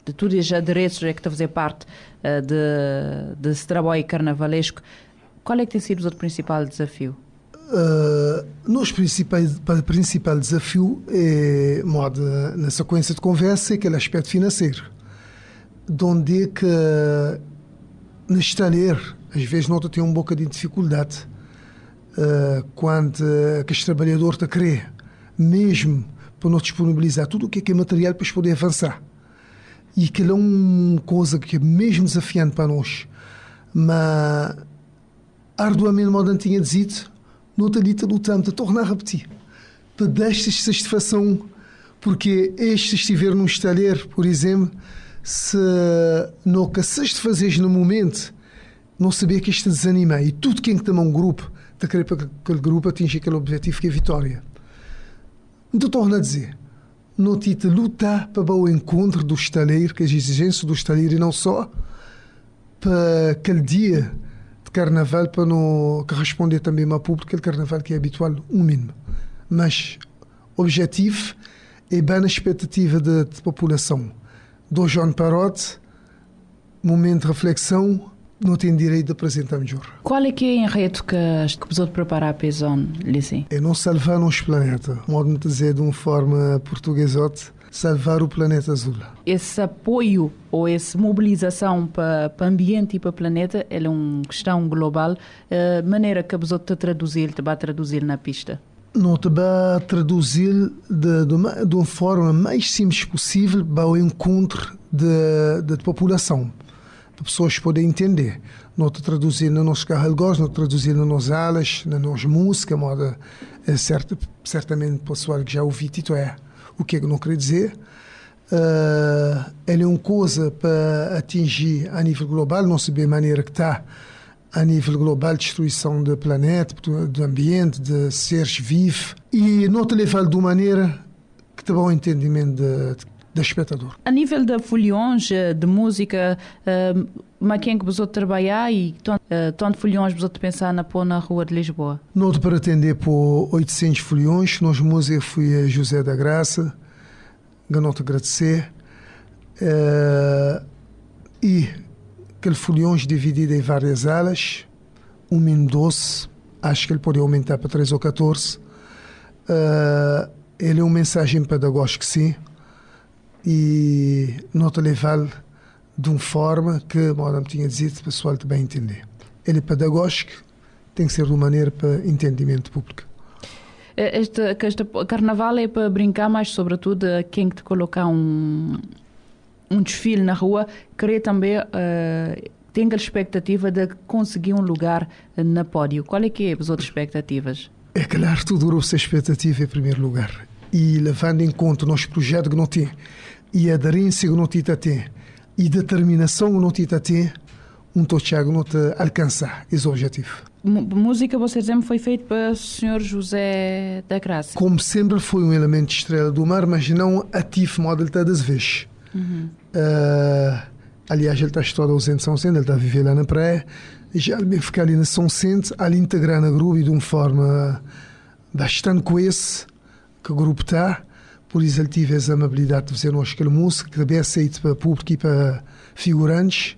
de tudo os adereços é que está a fazer parte de, desse trabalho carnavalesco, qual é que tem sido o principal desafio? Uh, nos principais, principal desafio é, modo, na sequência de conversa, é aquele aspecto financeiro. de onde é que no estaleiro, às vezes nota tem um bocadinho de dificuldade uh, quando uh, que os trabalhadores te querer, mesmo para não disponibilizar tudo o que é, que é material para poder avançar. E que é uma coisa que é mesmo desafiante para nós. Mas, arduamente, modo tinha dito, dito lutamos, a tornar a repetir. Para dar satisfação, porque este estiver num estaleiro, por exemplo, se não cassaste de fazeres no momento, não sabia que isto desanima. E tudo quem tem um grupo, está querer para que aquele grupo atinja aquele objetivo que é a vitória. Então, torna a dizer, não te lutar para o encontro do estaleiro, que é as exigências do estaleiro, e não só para aquele dia carnaval, para não corresponder também ao público, aquele carnaval que é habitual, um mínimo. Mas, objetivo é bem na expectativa da população do João Parote, momento de reflexão, não tem direito de apresentar melhor. Qual é que é o enredo que, que precisou de preparar para a zona? É não salvar nosso planeta, modo de dizer de uma forma portuguesote, salvar o planeta azul. Esse apoio ou essa mobilização para, para o ambiente e para o planeta é uma questão global. A maneira que a pessoa te traduzir, te vai traduzir na pista? não te vai traduzir de, de, uma, de uma forma mais simples possível para o encontro da população, para pessoas poderem entender. Não te traduzir no nosso carregos, não traduzir nas nossas alas, na nossa música, moda, é certo, certamente o pessoal que já ouvi Tito é o que é que não quer dizer. Uh, é uma coisa para atingir a nível global, não saber a maneira que está a nível global, destruição do planeta, do ambiente, de seres vivos, e não te levar de uma maneira que te dá um entendimento de, de espectador. A nível de folhões, eh, de música, uh, mas quem que você trabalhar e tanto, uh, tanto folhões você pensar na pôr na rua de Lisboa? Não para atender por 800 folhões, nós música fui a José da Graça, ganhou-te agradecer, e aquele folhões dividido em várias alas, um mínimo doce, acho que ele pode aumentar para 3 ou 14. Uh, ah, ele é uma mensagem pedagógica, sim, e nota levar de uma forma que, como eu tinha dito, o pessoal também entender. Ele é pedagógico, tem que ser de uma maneira para entendimento público. Este, este carnaval é para brincar mais, sobretudo, quem te colocar um, um desfile na rua, querer também uh, tem a expectativa de conseguir um lugar na pódio. Qual é que é as outras expectativas? É claro, tudo a expectativa em primeiro lugar. E levando em conta o nosso projeto que não tem, e a aderência que não tem, e determinação que não tem, um tochago não te alcançar esse objetivo. música, você sempre foi feito para o Sr. José da Graça? Como sempre, foi um elemento de estrela do mar, mas não ativo modo das vezes. Uhum. Uh, aliás, ele está estudando ausente de São Centro, ele está a viver lá na praia. Já ele ficar ali na São Centro, ali integrar na grupo e de uma forma bastante coesa que o grupo está. Por isso ele tive essa amabilidade de fazer nós aquela música que também é aceito para público e para figurantes.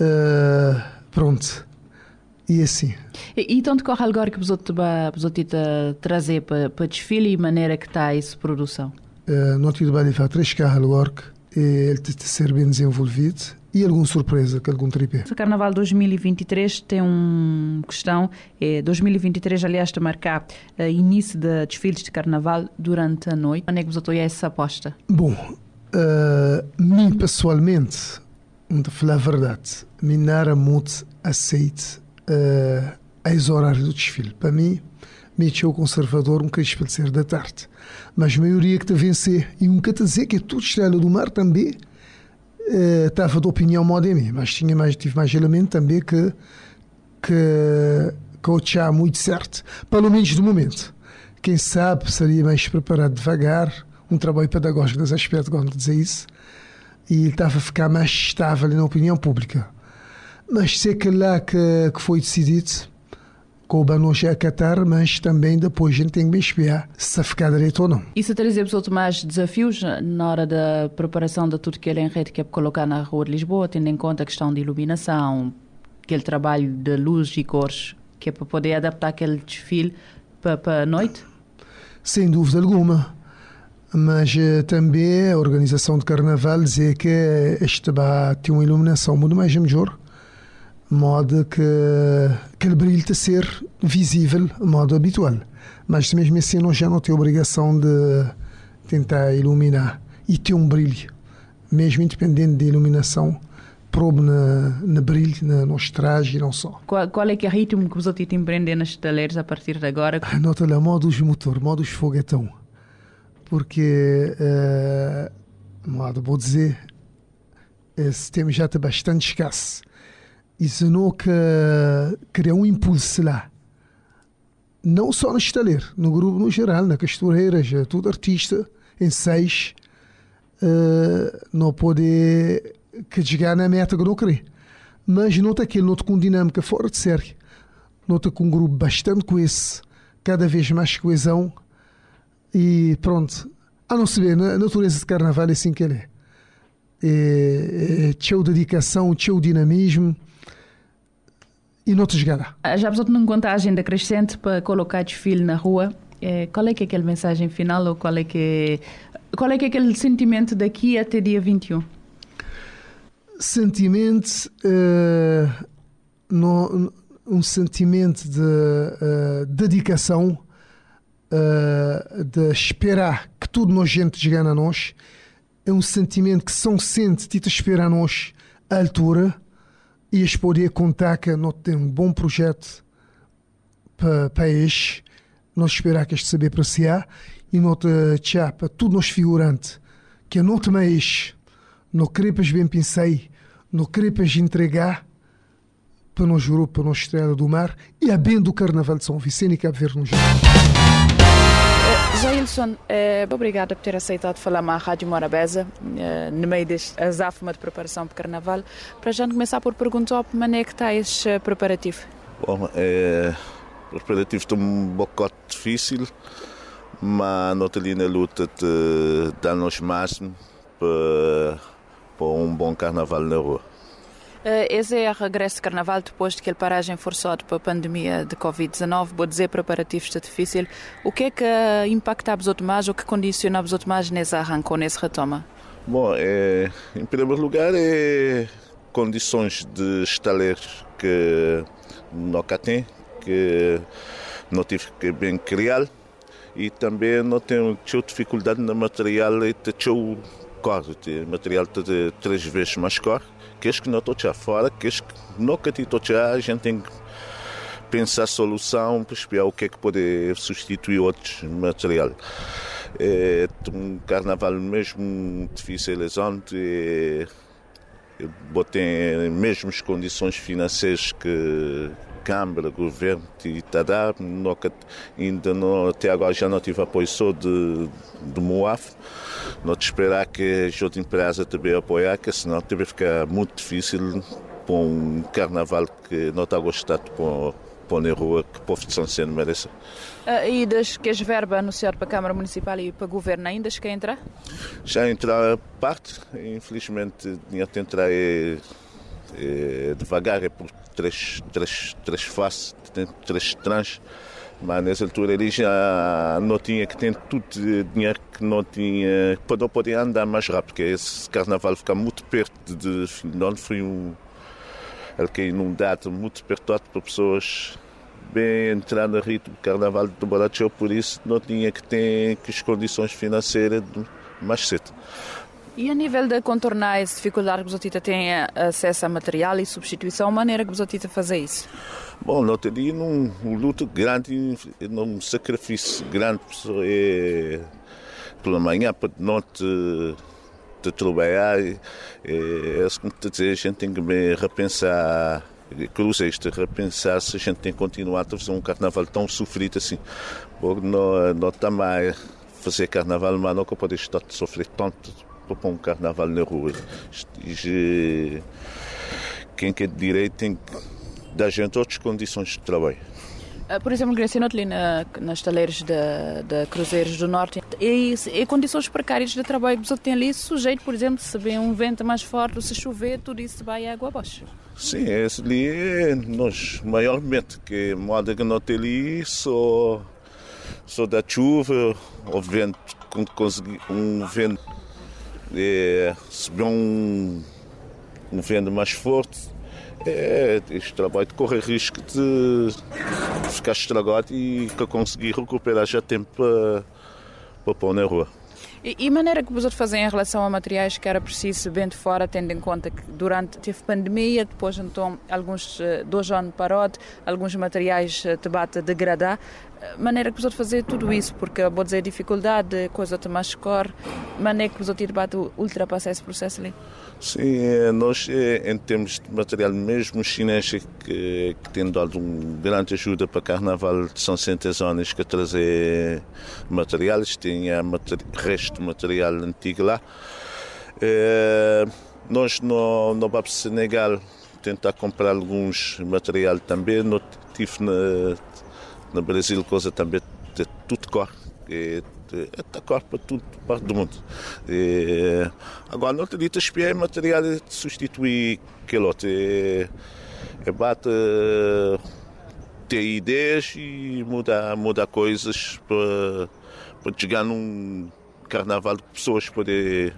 Uh, pronto. E assim. E, e tanto corre agora que te trazer para, para desfile e maneira que está essa produção? Uh, não tive de três carros agora ele de ser bem desenvolvido e alguma surpresa algum tripé. O Carnaval 2023 tem uma questão, é 2023 aliás está marcar uh, início de desfiles de Carnaval durante a noite. Onde é que você essa aposta? Bom, uh, mim pessoalmente, de falar a verdade, mim não muito aceito uh, as horários do desfile. Para mim, o conservador um queria ser da tarde. Mas a maioria que te vencer, e um que te dizer que é tudo estrela do mar também, estava uh, de opinião moda em mim, mas tinha mais, tive mais elemento também que, que, que tinha muito certo, pelo menos de momento. Quem sabe seria mais preparado devagar, um trabalho pedagógico nesse aspecto, quando dizer isso, e estava a ficar mais estável na opinião pública. Mas sei que lá que, que foi decidido, coube-nos a Qatar, mas também depois a gente tem que espiar se ficar direito ou não. E se trazer pessoas mais desafios na hora da preparação de tudo que ele enredo que é colocar na Rua de Lisboa, tendo em conta a questão de iluminação, aquele trabalho de luz e cores, que é para poder adaptar aquele desfile para, para a noite? Sem dúvida alguma. mas uh, também a organização de carnaval dizer que este vai ter uma iluminação muito mais melhor, modo que aquele brilho te ser visível, modo habitual. Mas mesmo assim, nós já não temos obrigação de tentar iluminar e ter um brilho, mesmo independente da iluminação probe na, na brilho, na nosso traje e não só. Qual, qual é que é o ritmo que você tem empreender nas taleiros a partir de agora? Nota lá, modos motor, modos foguetão. Porque, uh, modo, vou dizer, esse tema já está bastante escasso. E não que criar um impulso lá, não só no estaleiro, no grupo no geral, na costureira, já tudo artista, em seis, uh, não pode que chegar na meta que não queria. Mas nota aquele, nota com dinâmica fora de série. Nota com um grupo bastante coeso, cada vez mais coesão. E pronto. A não se ver, a natureza de carnaval é assim que ele é. É, é teu dedicação, teu dinamismo e não te chegará. Já pessoa não conta a agenda crescente para colocar desfile na rua. É, qual é que é aquela mensagem final ou qual é que é, qual é que é aquele sentimento daqui até dia 21? sentimento uh, no, um sentimento de uh, dedicação uh, de esperar que tudo nos gente chegue a nós é um sentimento que são sente te espera a nós à altura e es poder contar que nós temos um bom projeto para, para este nós esperar que este saber apreciar e nós para tudo nos figurante que não mais no crepas bem pensei, no crepas entregar para nós grupo, para nós Estrela do Mar e a bem do Carnaval de São Vicente e Cabo Verde no geral. Eh, Jailson, eh, obrigada por ter aceitado falar com a Rádio Morabeza eh, no meio deste azáfama de preparação para o Carnaval. Para já começar por perguntar como é que está este preparativo? Bom, é, o preparativo está um bocado difícil, mas nós ali na luta de dar-nos máximo para para um bom carnaval na rua. Uh, esse é o regresso de carnaval depois de que ele paragem forçado para a pandemia de Covid-19. Vou dizer preparativos está difícil. O que é que impacta a mais ou que condiciona a mais nesse arranque ou nesse retoma? Bom, é, em primeiro lugar, é condições de estaleiros que nunca tem, que não tive que bem criar e também não tenho dificuldade no material e tenho o material três vezes mais cor, que este que não estou fora, que este que nunca estou a gente tem que pensar solução para o que é que pode substituir outros material. É um carnaval mesmo difícil, é, eu botei mesmas condições financeiras que Câmara, Governo e Tadar, ainda não, até agora já não tive apoio só de, de Moaf. Não te esperar que as outras empresas também apoiar, que senão também ficar muito difícil para um carnaval que não está gostado para pôr na rua que o povo de São Seno merece. E das que as verbas anunciadas para a Câmara Municipal e para o Governo ainda quer entrar? Já entrar parte, infelizmente tinha que entrar é, é, devagar, é por três, três, três faces, três trans. Mas nessa altura ele já não tinha que ter tudo dinheiro que não tinha para não poder andar mais rápido, porque esse carnaval fica muito perto de Filhão, foi um ele que é inundado muito perto para pessoas bem entrar no ritmo do carnaval do Baracho, por isso não tinha que ter que as condições financeiras mais cedo. E a nível de contornar essa dificuldade que Zotita tem acesso a material e substituição, maneira que Zotita faz isso? Bom, não teria num um luto grande, num sacrifício grande é, pela manhã para não te, trabalhar. É, é como te dizer, a gente tem que repensar cruza isto, repensar se a gente tem que continuar a fazer um carnaval tão sofrido assim. Porque não, não está mais fazer carnaval, mas não pode estar sofrer tanto para um carnaval na rua. Quem quer direito tem que dar gente outras condições de trabalho. Ah, por exemplo, Graciano, ali na, nas taleiras de, Cruzeiros do Norte, e, e condições precárias de trabalho que você tem ali, sujeito, por exemplo, se vem um vento mais forte, se chover, tudo isso vai água abaixo. Sim, esse ali é nós, maiormente, que moda que não tem ali, só só da chuva, o vento, um vento, é, se um, um vento mais forte, é, este trabalho corre risco de ficar estragado e que conseguir recuperar já tempo para, para pôr na rua. E, e maneira que vocês fazem em relação a materiais que era preciso bem de fora, tendo em conta que durante teve pandemia, depois então alguns eh, dois anos parou, alguns materiais eh, te bate degradar. Eh, maneira que vocês fazer tudo isso, porque vou dizer dificuldade, coisa te mais cor, maneira que vocês bate ultrapassar esse processo ali. Sim, é, nós, é, em termos de material, mesmo os chineses que, que têm dado uma grande ajuda para o Carnaval São Centesones, que trazer materiais, tinha resto de material antigo lá. É, nós no, no Bab Senegal tentar comprar alguns material também. No, tive na, no Brasil coisa também de tudo cor. É, está cor para tudo parte do mundo. E, agora, não te dito espiar material de substituir aquele outro. É, bate ter ideias e mudar, mudar coisas para, para chegar num carnaval que pessoas podem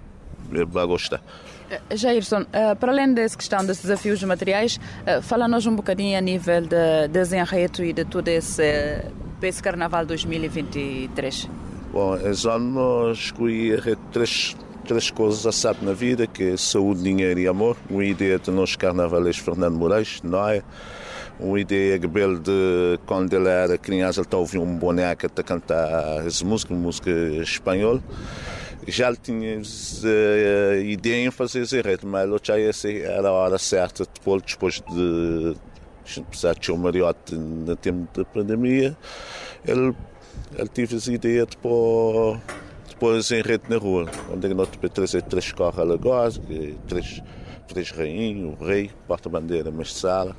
gostar. Eh, Jairson, uh, para além dessa questão dos desafios materiais, uh, fala-nos um bocadinho a nível de desenredo e de todo esse, esse Carnaval 2023. Bom, esse ano escolhi três, três coisas a saber na vida, que é saúde, dinheiro e amor. Uma ideia de nós carnavalês Fernando Moraes, não é? Uma ideia que de quando ele era criança, ele estava ouvindo um boneco a cantar essa música, música espanhola já tinha a ideia em fazer esse reto, mas eu já era a hora certa, depois, depois de precisar de um mariote no tempo da pandemia, ele, ele teve essa ideia de pôr, de pôr em na rua, onde nós tivemos trazer três carros alagoas, três, três rainhos, o rei, porta-bandeira, sala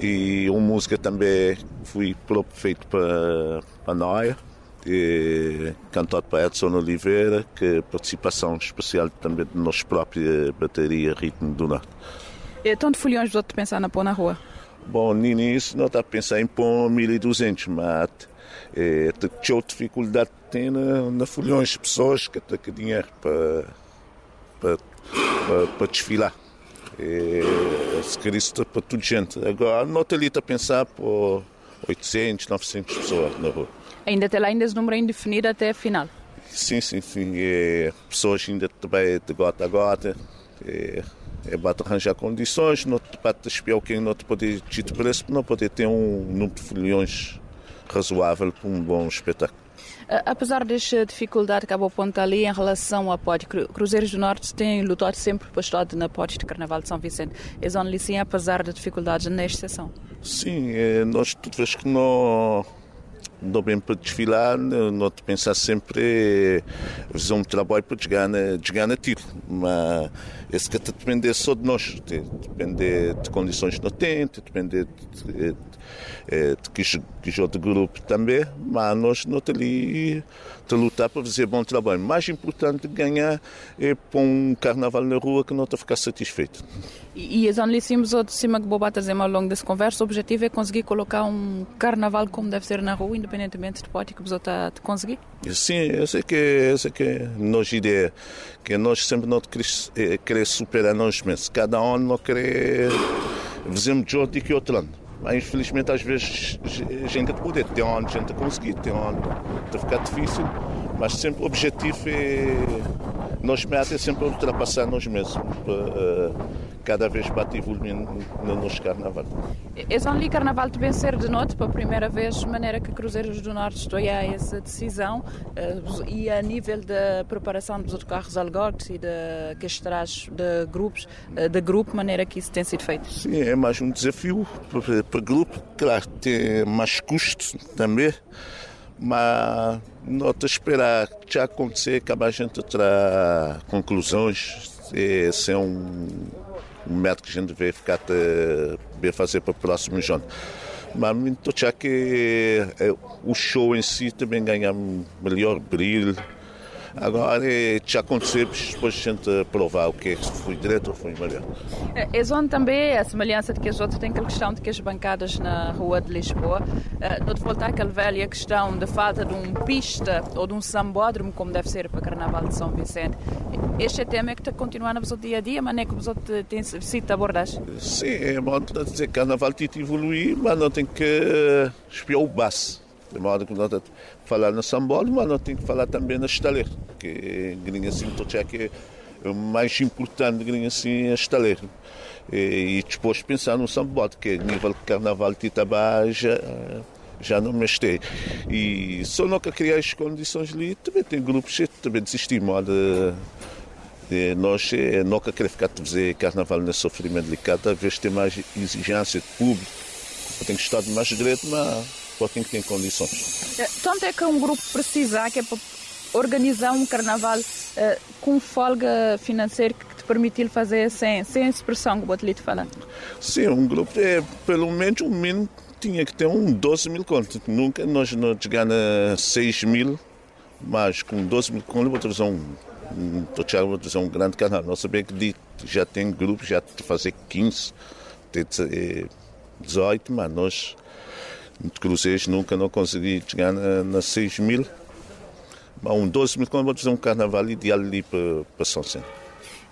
e uma música também foi feito para, para a Noia e cantado para Edson Oliveira, que participação especial também de nossa própria bateria Ritmo do Norte. E tanto folhões você pensar na pôr na rua? Bom, no início não está a pensar em pôr 1200, mas é, tinha dificuldade tem na, na folhões pessoas que têm dinheiro para, para, para, para desfilar. É, se quer isso para toda gente. Agora não está ali a pensar por 800, 900 pessoas na rua. Ainda tem lá ainda esse número indefinido até a final? Sim, sim, sim. É, pessoas ainda também de gota a gota. É, é bate arranjar condições, não te bate espiar quem não te pode te preço, não pode ter um número de folhões razoável para um bom espetáculo. Apesar desta dificuldade que acabou ponto ali em relação a pódio, Cruzeiros do Norte têm lutado sempre para estar na pódio de Carnaval de São Vicente. Eles onde sim, apesar das dificuldades nesta sessão? Sim, é, nós toda vez que não não bem para desfilar, não te pensar sempre fazer um trabalho para chegar na tiro. Mas esse que depende só de nós, depende de condições que não tem, depende de, de, de, de que, que outro grupo também, mas nós não ali a lutar para fazer bom trabalho. Mais importante ganhar é pôr um carnaval na rua que não está a ficar satisfeito. E, e as analissimos de cima que Boba está ao longo dessa conversa, o objetivo é conseguir colocar um carnaval como deve ser na rua, independentemente do pódio que você está a conseguir? Sim, essa é que é, essa é que é a nossa ideia, que nós sempre não queremos querer superar nós mesmos. Cada ano não querer fazer melhor do que outro ano. Infelizmente, às vezes, a gente pode. Tem ano a gente a conseguir, tem ano a ficar difícil, mas sempre o objetivo é. Nós meta é sempre ultrapassar nós mesmos. Para, cada vez bate no nosso carnaval. Esse ano carnaval de vencer de noite pela primeira vez, de maneira que Cruzeiros do Norte estou a essa decisão eh, e a nível da preparação dos outros carros alegóricos e de castrados de grupos, eh, de grupo, maneira que isso tem sido feito? Sim, é mais um desafio para, para grupo, claro, tem mais custos também, mas não te esperar já acontecer, acabar a gente tirar conclusões, esse é um um método que a gente vai ficar a fazer para o próximo ano. Mas muito que é, o show em si também ganha melhor brilho, Agora é, já aconteceu, depois a gente provar o que é, se foi direito ou foi melhor. É zona também, a semelhança de que as outras, tem aquela questão de que as bancadas na rua de Lisboa, uh, não te voltar aquela velha questão da falta de um pista ou de um sambódromo, como deve ser para o Carnaval de São Vicente. Este é tema que está continuando no dia a dia, mas é que você tem sido abordagem? Sim, é bom dizer que o Carnaval tem que evoluir, mas não tem que espiar o base. De modo que nós falar no sambódromo, mas não tem que falar também na estaleira, que é assim, que é o mais importante de assim, é a estaleira. E, e depois pensar no sambódromo, que é nível de carnaval de Itabá já já não me estei. E só nunca criar as condições ali, também tem grupos que também desistimos de, de nós é, nunca querer ficar a dizer carnaval não é sofrimento delicado, cada vez tem mais exigência de público, tem que estar mais direito, mas só tem que ter condições. É, tanto é que um grupo precisa que é para organizar um carnaval uh, com folga financeira que te permite fazer sem, sem expressão, como o te falar. Sim, um grupo é pelo menos um mínimo tinha que ter um 12 mil contos. Nunca nós não chegamos a 6 mil, mas com 12 mil contos vou trazer um, um, vou trazer um grande canal. Nós sabemos que já tem grupos, já de fazer 15, de 18, mas nós de cruzeiros nunca não consegui chegar na, na 6 mil. Mas um 12 mil contos vou trazer um carnaval ideal ali para, para São Centro.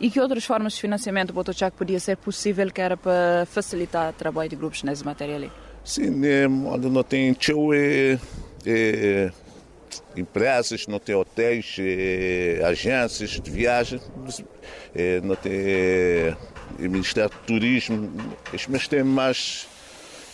E que outras formas de financiamento que podia ser possível que era para facilitar o trabalho de grupos nessa matéria ali? Sim, né, não tem tio, é, é, empresas, não tem hotéis, é, agências de viagem, é, não tem é, Ministério do Turismo, mas tem mais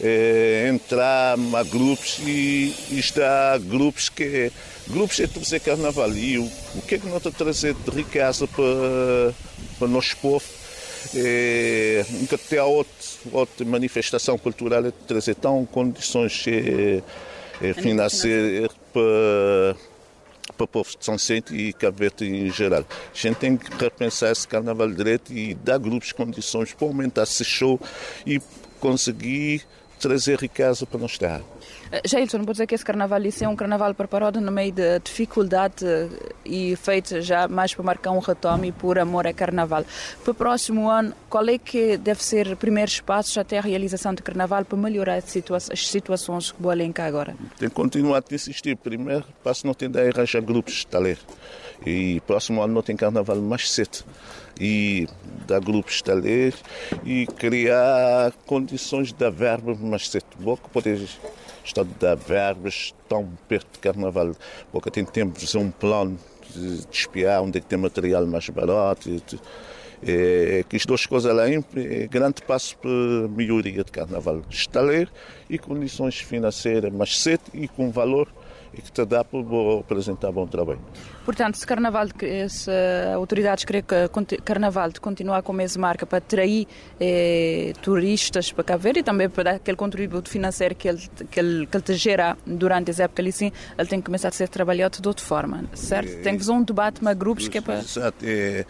é, entrar a grupos e, e está grupos que grupos é trazer carnaval. E o, o que é que não está trazer de riqueza para para nosso povo? É, nunca ter outra, outra manifestação cultural é trazer tão condições é, é, financeiras para, para o povo de São Vicente e Cabo Verde em geral. A gente tem que repensar esse carnaval direito e dar grupos condições para aumentar esse show e conseguir trazer riqueza para nós terra. Jailson, vou dizer que esse carnaval é um carnaval preparado no meio de dificuldade e feito já mais para marcar um retome por amor a carnaval. Para o próximo ano, qual é que deve ser o primeiro espaço até a realização do carnaval para melhorar as, situa as situações que vou elencar agora? Tem que continuar a insistir. Primeiro, passo não tem de arranjar grupos de taler. E próximo ano não tem carnaval mais cedo. E dar grupos de taler e criar condições da verba mais cedo. Vou poder está a dar verbas tão perto de carnaval, porque tem tempo de fazer um plano de, de espiar onde é que tem material mais barato. De, é, que as duas coisas além é grande passo para a melhoria de carnaval. Estaleiro e condições financeiras mais cedo e com valor e que te dá para apresentar bom trabalho. Portanto, se Carnaval, se autoridades querem que Carnaval de continuar com a mesma marca para atrair eh, turistas para Cabo Verde e também para dar aquele contributo financeiro que ele, que ele, que ele te gera durante essa época ali sim, ele tem que começar a ser trabalhado de outra forma, certo? É, tem que fazer um debate com grupos que é para... Exato, é,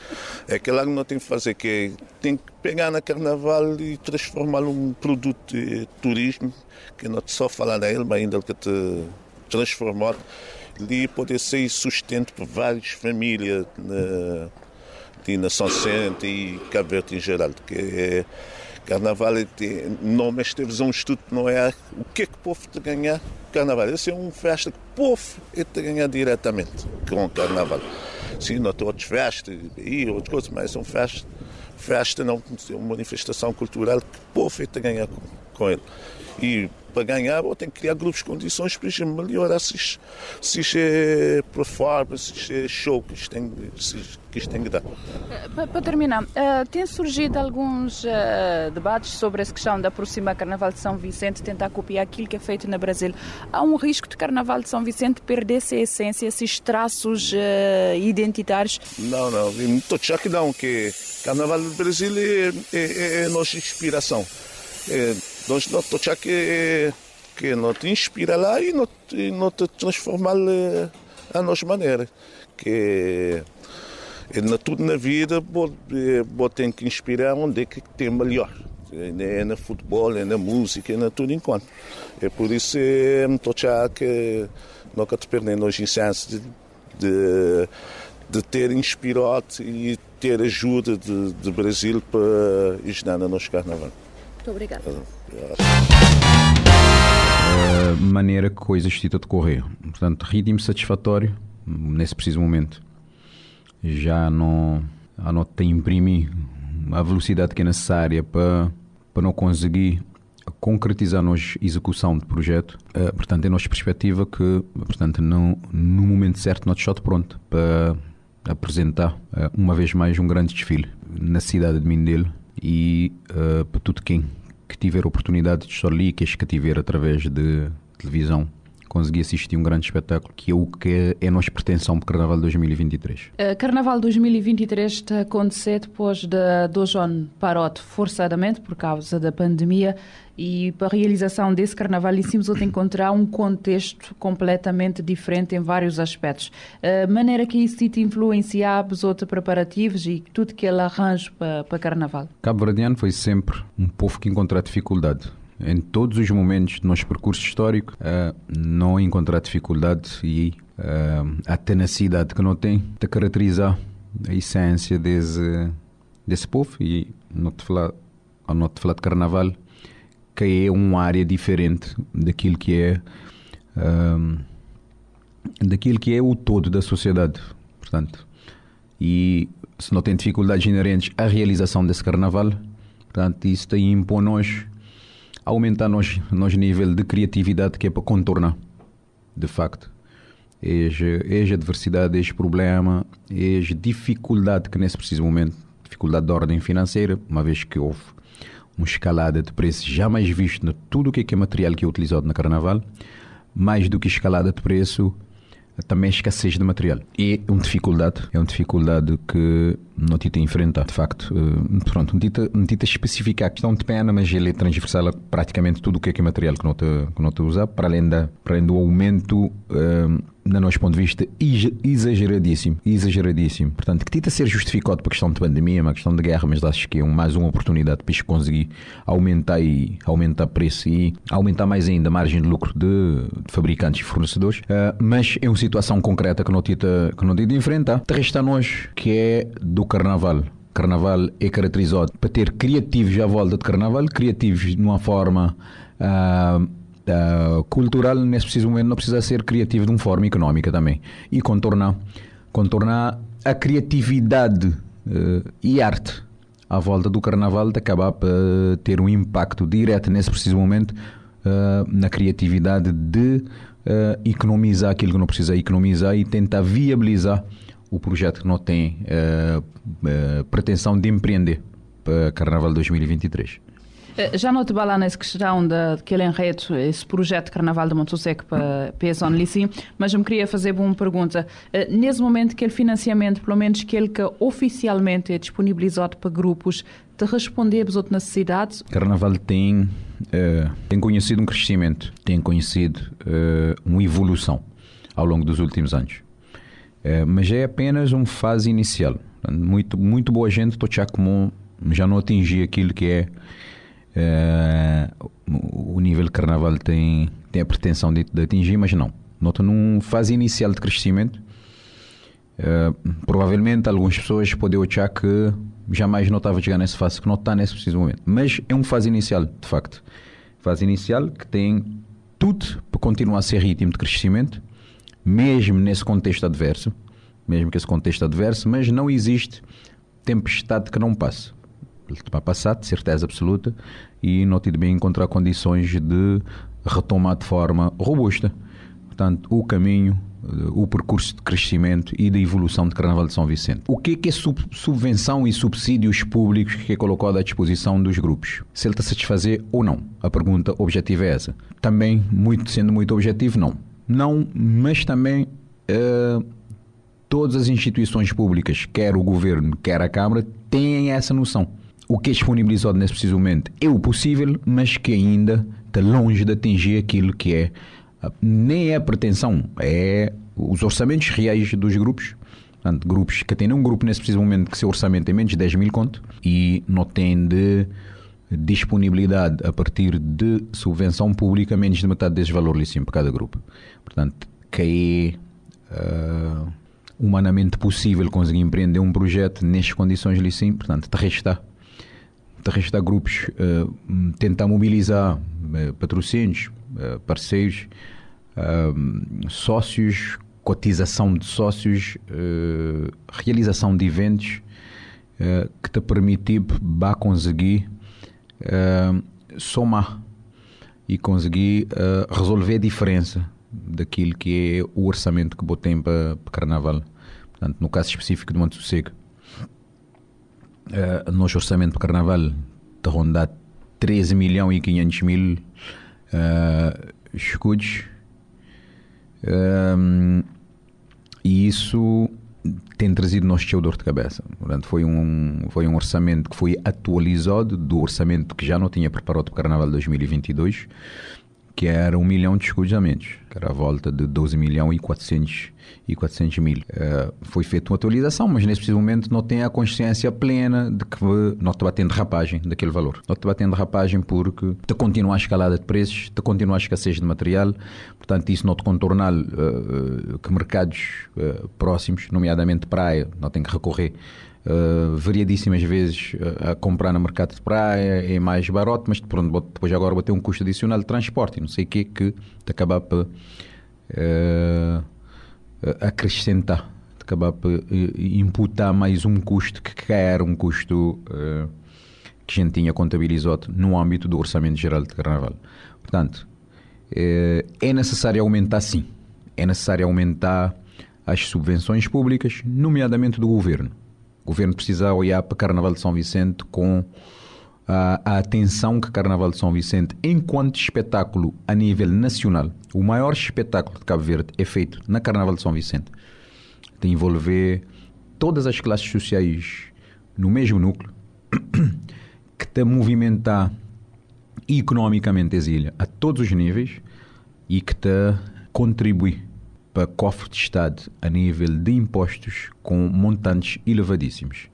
é que não tem que fazer, que é, tem que pegar na Carnaval e transformá-lo num produto de turismo, que não só falar nele, mas ainda que te transformado ali poder ser sustento para várias famílias na, de Nação Centro e Cabo Verde em geral. Que é, Carnaval é, não, mas temos um estudo não é o que é que o povo te ganhar Carnaval. Essa é uma festa que o povo é te ganhar diretamente com o Carnaval. Sim, não tem outras festas e outras coisas, mas são festas. Festa não é uma manifestação cultural que o povo é te ganhar com, com ele. E para ganhar, ou tem que criar grupos de condições para melhorar se, se é performance, se é show que isto tem, que isto tem que dar. Para, para terminar, uh, tem surgido alguns uh, debates sobre essa questão de aproximar Carnaval de São Vicente, tentar copiar aquilo que é feito no Brasil. Há um risco de Carnaval de São Vicente perder-se a essência, esses traços uh, identitários? Não, não, estou já que não, que Carnaval do Brasil é, é, é a nossa inspiração. É, nós não estou já que que não te inspira lá e não, não te transformar a nossa maneira. Que é, na, tudo na vida, você tem que inspirar onde é que tem melhor. É no futebol, é na música, é na tudo enquanto. É por isso que estou já que nunca te perdendo os incêndios de, de de ter inspirado e ter ajuda de, de Brasil para ajudar no nosso carnaval. Muito obrigada. A maneira que coisas estão a decorrer. Portanto, ritmo satisfatório nesse preciso momento. Já não, não tem imprimir a velocidade que é necessária para, para não conseguir concretizar a execução de projeto. Uh, portanto, é a nossa perspectiva que, portanto, no, no momento certo, nós shot pronto para apresentar uh, uma vez mais um grande desfile na cidade de Mindelo e uh, para tudo quem que tiver oportunidade de estar ali, que tiver através de televisão, conseguir assistir um grande espetáculo, que é o que é a nossa pretensão para o Carnaval 2023. Uh, Carnaval 2023 está a acontecer depois de dois anos parote forçadamente por causa da pandemia e para a realização desse carnaval íssemos de encontrar um contexto completamente diferente em vários aspectos. A maneira que isso te influenciava os outros preparativos e tudo que ele arranja para, para carnaval? Cabo Verdeano foi sempre um povo que encontrou dificuldade. Em todos os momentos do nosso percurso histórico, uh, não encontrar dificuldade e uh, a tenacidade que não tem de caracterizar a essência desse, desse povo e não te falar, ao não te falar de carnaval, que é uma área diferente daquilo que é um, daquilo que é o todo da sociedade, portanto. E se não tem dificuldades inerentes à realização desse carnaval, portanto, isso tem impõe nós aumentar nós nosso nível de criatividade que é para contornar, de facto. Esta adversidade, este problema, esta dificuldade que nesse preciso momento, dificuldade de ordem financeira, uma vez que houve uma escalada de preços jamais visto na tudo o que é, que é material que é utilizado na Carnaval, mais do que escalada de preço, também escassez de material. É uma dificuldade, é uma dificuldade que não te enfrentar, de facto. Uh, pronto, não te, não especificar a questão de pena, mas ele é transversal a praticamente tudo o que é, que é material que não te, que não usa, para além, da, para além do aumento uh, no nosso ponto de vista, exageradíssimo. Exageradíssimo. Portanto, que tenta ser justificado por questão de pandemia, uma questão de guerra, mas acho que é mais uma oportunidade para conseguir aumentar e aumentar preço e aumentar mais ainda a margem de lucro de, de fabricantes e fornecedores. Uh, mas é uma situação concreta que não tenta, que não tenta enfrentar. Resta a nós, que é do carnaval. Carnaval é caracterizado para ter criativos à volta de carnaval, criativos de uma forma. Uh, uh, cultural, nesse preciso momento, não precisa ser criativo de uma forma económica também. E contornar, contornar a criatividade uh, e arte à volta do carnaval de acabar por ter um impacto direto nesse preciso momento uh, na criatividade de economizar aquilo que não precisa economizar e tentar viabilizar o projeto que não tem pretensão de empreender para Carnaval 2023. Eh, já não te lá nessa questão daquele enredo, esse projeto de Carnaval de Montosec para Zone Licim, mas eu me queria fazer uma pergunta. Eh, nesse momento, aquele financiamento, pelo menos aquele que oficialmente é disponibilizado para grupos, te responder às outras necessidades? Carnaval tem, uh, tem conhecido um crescimento, tem conhecido uh, uma evolução ao longo dos últimos anos. Mas é apenas uma fase inicial. Muito, muito boa gente, estou já já não atingi aquilo que é Uh, o nível carnaval tem, tem a pretensão de, de atingir, mas não. Nota numa fase inicial de crescimento. Uh, provavelmente algumas pessoas podem achar que jamais não estava a chegar nessa fase, que não está nesse preciso momento. Mas é uma fase inicial, de facto. Fase inicial que tem tudo para continuar a ser ritmo de crescimento, mesmo nesse contexto adverso, mesmo que esse contexto adverso, mas não existe tempestade que não passe vai passar, de certeza absoluta, e não tive bem encontrar condições de retomar de forma robusta. Portanto, o caminho, eh, o percurso de crescimento e de evolução de Carnaval de São Vicente. O que é, que é subvenção e subsídios públicos que é colocado à disposição dos grupos? Se ele está a satisfazer ou não? A pergunta objetiva é essa. Também, muito, sendo muito objetivo, não. Não, mas também uh, todas as instituições públicas, quer o governo, quer a Câmara, têm essa noção o que é disponibilizado nesse preciso momento é o possível, mas que ainda está longe de atingir aquilo que é nem é a pretensão, é os orçamentos reais dos grupos. Portanto, grupos que têm um grupo nesse preciso momento que seu orçamento é menos de 10 mil conto e não tem de disponibilidade a partir de subvenção pública menos de metade desse valor lícito para cada grupo. Portanto, que é uh, humanamente possível conseguir empreender um projeto nestas condições sim, portanto, te resta te resta grupos uh, tentar mobilizar uh, patrocínios, uh, parceiros, sócios, cotização de sócios, realização de eventos que te permitir ba conseguir somar e conseguir resolver a diferença daquilo que é o orçamento que botem para, para carnaval. Portanto, no caso específico do Monte Sossego, uh, nosso orçamento para carnaval está rondar 13 milhões e 500 mil uh, escudos. Um, e isso tem trazido nosso teu dor de cabeça. Portanto, foi um, foi um orçamento que foi atualizado do orçamento que já não tinha preparado para o Carnaval de 2022 que era um milhão de escudamentos, que era a volta de 12 milhões e 400, e 400 mil. Uh, foi feita uma atualização, mas nesse momento não tem a consciência plena de que não está batendo derrapagem daquele valor. Não está batendo derrapagem porque te continua a escalada de preços, te continua a escassez de material, portanto isso não te contornar uh, que mercados uh, próximos, nomeadamente praia, não tem que recorrer uh, variadíssimas vezes uh, a comprar no mercado de praia, é mais barato, mas pronto, depois agora vou ter um custo adicional de transporte não sei o que que te acaba por uh, acrescentar, te acaba por imputar mais um custo que era um custo que a gente tinha contabilizado no âmbito do Orçamento Geral de Carnaval. Portanto, é necessário aumentar sim, é necessário aumentar as subvenções públicas, nomeadamente do governo. O governo precisa olhar para Carnaval de São Vicente com a, a atenção que Carnaval de São Vicente, enquanto espetáculo a nível nacional, o maior espetáculo de Cabo Verde é feito na Carnaval de São Vicente. De envolver todas as classes sociais no mesmo núcleo, que te movimentar economicamente as ilhas a todos os níveis e que te contribui para cofre de Estado a nível de impostos com montantes elevadíssimos.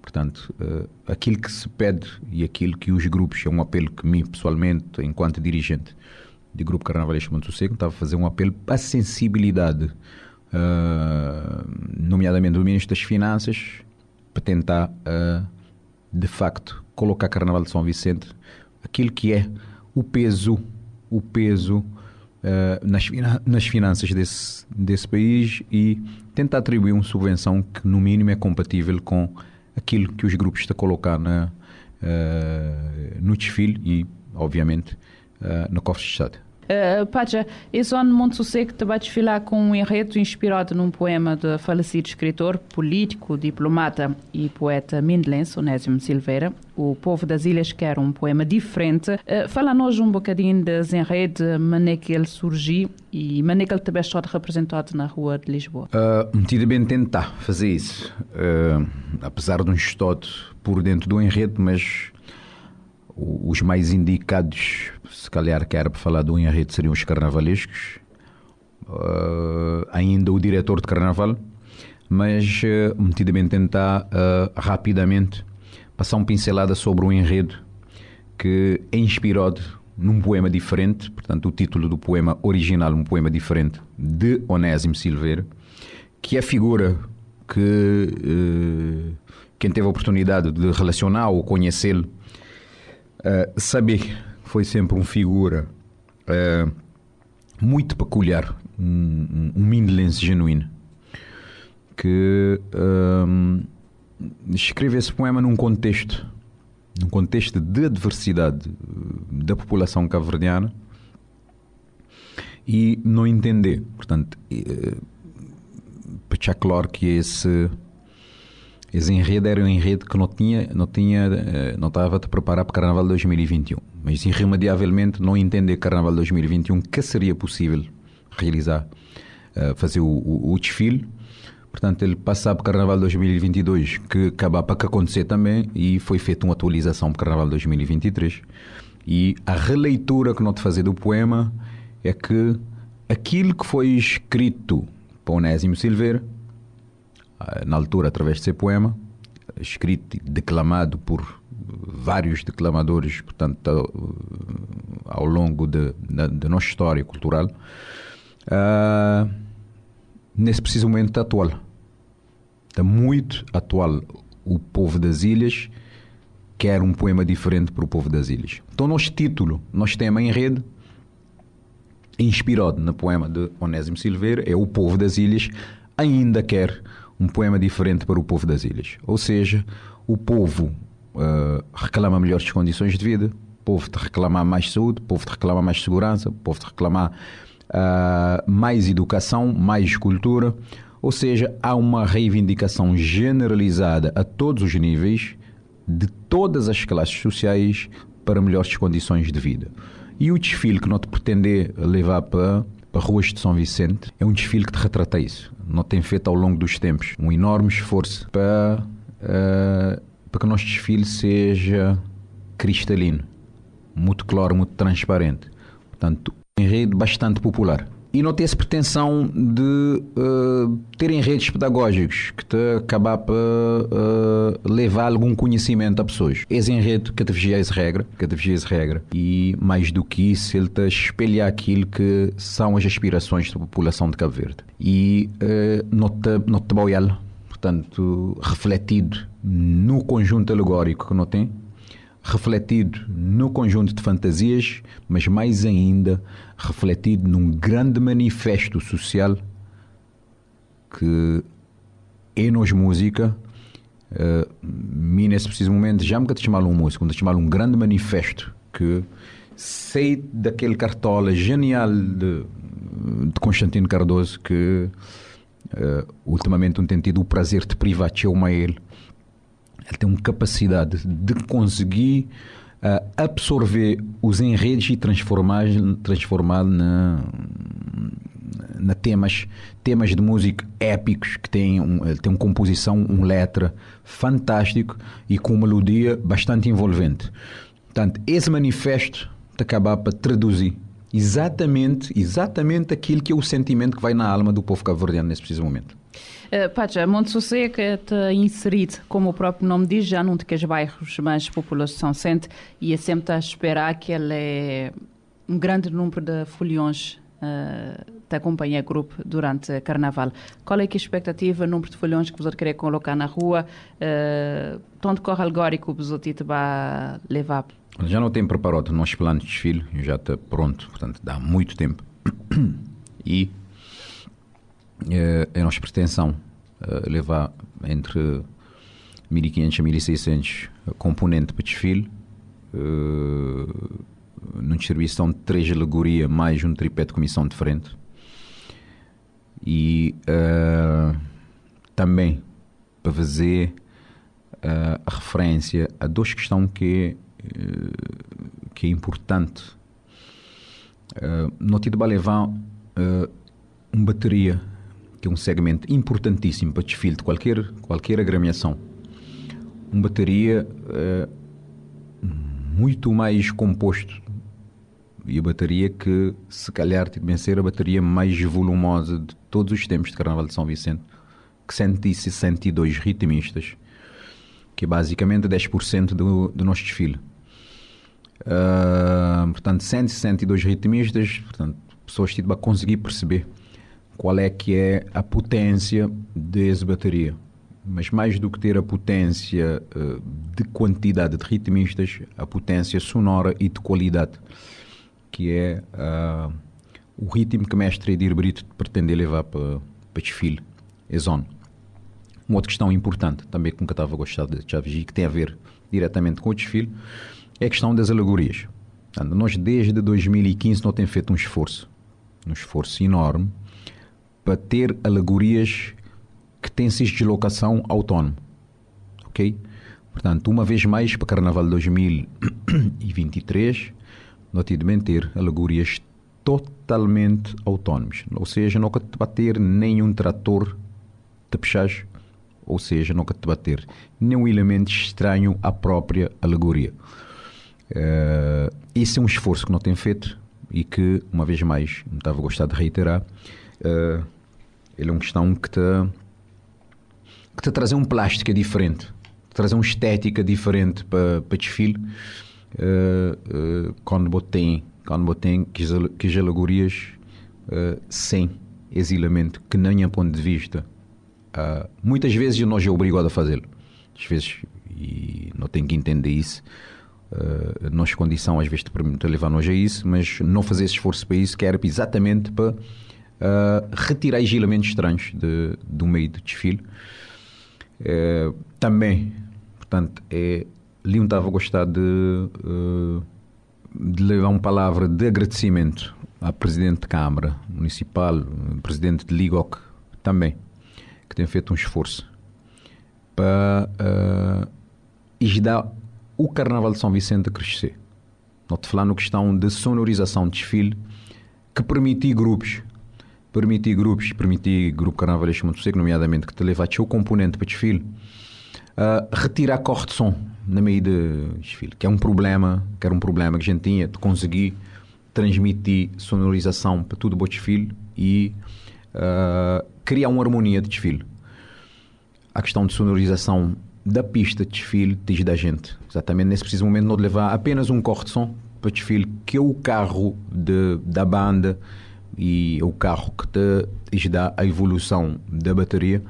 Portanto, uh, aquilo que se pede e aquilo que os grupos, é um apelo que mim pessoalmente, enquanto dirigente do Grupo Carnavalesco Monte Seco, estava a fazer um apelo para a sensibilidade, uh, nomeadamente do Ministro das Finanças, para tentar, uh, de facto, colocar Carnaval de São Vicente aquilo que é o peso, o peso uh, nas, nas finanças desse, desse país e tentar atribuir uma subvenção que, no mínimo, é compatível com aquilo que os grupos estão a colocar na, uh, no desfile e, obviamente, uh, no cofre de Estado. Uh, Pacha, esse ano Monte Sossego vai desfilar com um enredo inspirado num poema de falecido escritor, político, diplomata e poeta mindelense, Onésimo Silveira. O Povo das Ilhas quer um poema diferente. Uh, Fala-nos um bocadinho desse enredo, maneira que ele surgiu e maneira que ele também está representado na rua de Lisboa. Uh, metido bem tentar fazer isso, uh, apesar de um estudo por dentro do enredo, mas os mais indicados, se calhar que era para falar do enredo, seriam os carnavalescos, uh, ainda o diretor de carnaval, mas uh, metidamente tentar uh, rapidamente passar uma pincelada sobre o enredo que é inspirado num poema diferente, portanto o título do poema original, um poema diferente, de Onésimo Silveira, que é a figura que uh, quem teve a oportunidade de relacionar ou conhecê-lo Uh, saber foi sempre uma figura uh, muito peculiar, um, um mindelense genuíno, que uh, escreve esse poema num contexto, num contexto de adversidade da população cabo-verdiana e não entender, portanto, uh, claro que esse esse enredo era um enredo que não tinha, não tinha, eh, não estava a preparar para o Carnaval 2021. Mas irremediavelmente não entender Carnaval 2021 que seria possível realizar, eh, fazer o, o, o desfile. Portanto, ele passar para Carnaval 2022, que acaba para que acontecer também, e foi feita uma atualização para Carnaval 2023. E a releitura que te fazer do poema é que aquilo que foi escrito para Onésimo Silveira ah, na altura através de seu poema, escrito e declamado por vários declamadores, portanto, ao longo da nossa história cultural, uh, nesse preciso momento atual. está muito atual. O povo das ilhas quer um poema diferente para o povo das ilhas. Então, nosso título, nosso tema em rede, inspirado no poema de Onésimo Silveira, é O Povo das Ilhas ainda quer um poema diferente para o povo das ilhas. Ou seja, o povo uh, reclama melhores condições de vida, o povo te reclama mais saúde, o povo te reclama mais segurança, o povo te reclama uh, mais educação, mais cultura. Ou seja, há uma reivindicação generalizada a todos os níveis, de todas as classes sociais, para melhores condições de vida. E o desfile que nós te pretender levar para, para ruas de São Vicente é um desfile que te retrata isso. Não tem feito ao longo dos tempos um enorme esforço para, uh, para que o nosso desfile seja cristalino, muito claro, muito transparente. Portanto, um enredo bastante popular e não ter essa pretensão de uh, terem redes pedagógicos que te acabar para uh, levar algum conhecimento a pessoas. Esse enredo te vigia essa regra, vigia essa regra. E mais do que isso, ele te espelha aquilo que são as aspirações da população de Cabo Verde. E uh, não te, não te portanto, refletido no conjunto alegórico que não tem, refletido no conjunto de fantasias, mas mais ainda refletido num grande manifesto social que é nos música. Uh, mim, nesse preciso momento, já me te chamar um músico, me chamar um grande manifesto que sei daquele cartola genial de, de Constantino Cardoso que uh, ultimamente não tem tido o prazer de privatizar ele ele tem uma capacidade de conseguir uh, absorver os enredos e transformar, transformar na, na temas, temas de música épicos que têm um, tem uma composição, um letra fantástico e com uma melodia bastante envolvente. Portanto, esse manifesto te acabar para traduzir exatamente, exatamente aquilo que é o sentimento que vai na alma do povo cabo-verdiano nesse preciso momento. Uh, Pacha, Monte Soseca está inserido, como o próprio nome diz, já num dos bairros mais população sente e é sempre a esperar que ele é um grande número de foliões uh, te acompanha grupo durante o carnaval. Qual é, é a expectativa, número de folhões que você querer colocar na rua? Uh, tanto corre alegórico que você vai levar? Já não tem preparado o nosso plano de desfile, já está pronto, portanto, dá muito tempo. E é, é nossa pretensão uh, levar entre 1500 e 1600 componentes para desfile. Uh, numa distribuição de três alegorias mais um tripé de comissão de frente. E também para fazer a referência a duas questões que, uh, que é importante. Uh, no Tito levar uh, uma bateria que é um segmento importantíssimo para desfile de qualquer, qualquer agremiação. Uma bateria uh, muito mais composto e a bateria que se calhar tem de ser a bateria mais volumosa de todos os tempos de Carnaval de São Vicente, que 162 ritmistas, que é basicamente 10% do, do nosso desfile. Uh, portanto, 162 ritmistas, portanto, pessoas tipo, a conseguir perceber qual é que é a potência dessa bateria. Mas mais do que ter a potência uh, de quantidade de ritmistas, a potência sonora e de qualidade, que é uh, o ritmo que o mestre Edir Brito pretende levar para, para desfile, é zona. Uma outra questão importante, também que nunca estava a gostar de já que tem a ver diretamente com o desfile, é a questão das alegorias. Nós desde 2015 não temos feito um esforço, um esforço enorme, para ter alegorias que têm sistema de locação autónomo. Ok? Portanto, uma vez mais, para Carnaval de 2023, nós temos ter alegorias totalmente autónomos. Ou seja, não te bater nenhum trator de pechagem, ou seja, não te bater nenhum elemento estranho à própria alegoria. Uh, esse é um esforço que não tem feito e que, uma vez mais, me estava a gostar de reiterar, uh, ele é uma questão que te, que te trazer um plástico diferente, trazer uma estética diferente para, para desfile. Uh, uh, quando botei quando botei que, que alegorias uh, sem esse elemento que nem a ponto de vista uh, muitas vezes nós é obrigado a fazê-lo. Às vezes, e não tem que entender isso, uh, nossa condição às vezes te permite levar-nos a isso, mas não fazer esse esforço para isso, que era exatamente para uh, retirar os elementos estranhos de, do meio do desfile. Uh, também, portanto, é, Leon estava a gostar de, de levar uma palavra de agradecimento à Presidente de Câmara Municipal, Presidente de Ligoc, também, que tem feito um esforço para uh, ajudar o Carnaval de São Vicente a crescer. Não te falando questão de sonorização de desfile que permitir grupos, permitir grupos, permitir grupo carnavalesco muito seco, nomeadamente que te leva a o componente para desfile, uh, retirar corte de som na meio de desfile, que é um problema, que era um problema que a gente tinha de conseguir transmitir sonorização para tudo o desfile e uh, criar uma harmonia de desfile. A questão de sonorização da pista de desfile diz da gente. Exatamente nesse preciso momento, não de levar apenas um corte de som para desfile, que é o carro de, da banda e é o carro que te dá a evolução da bateria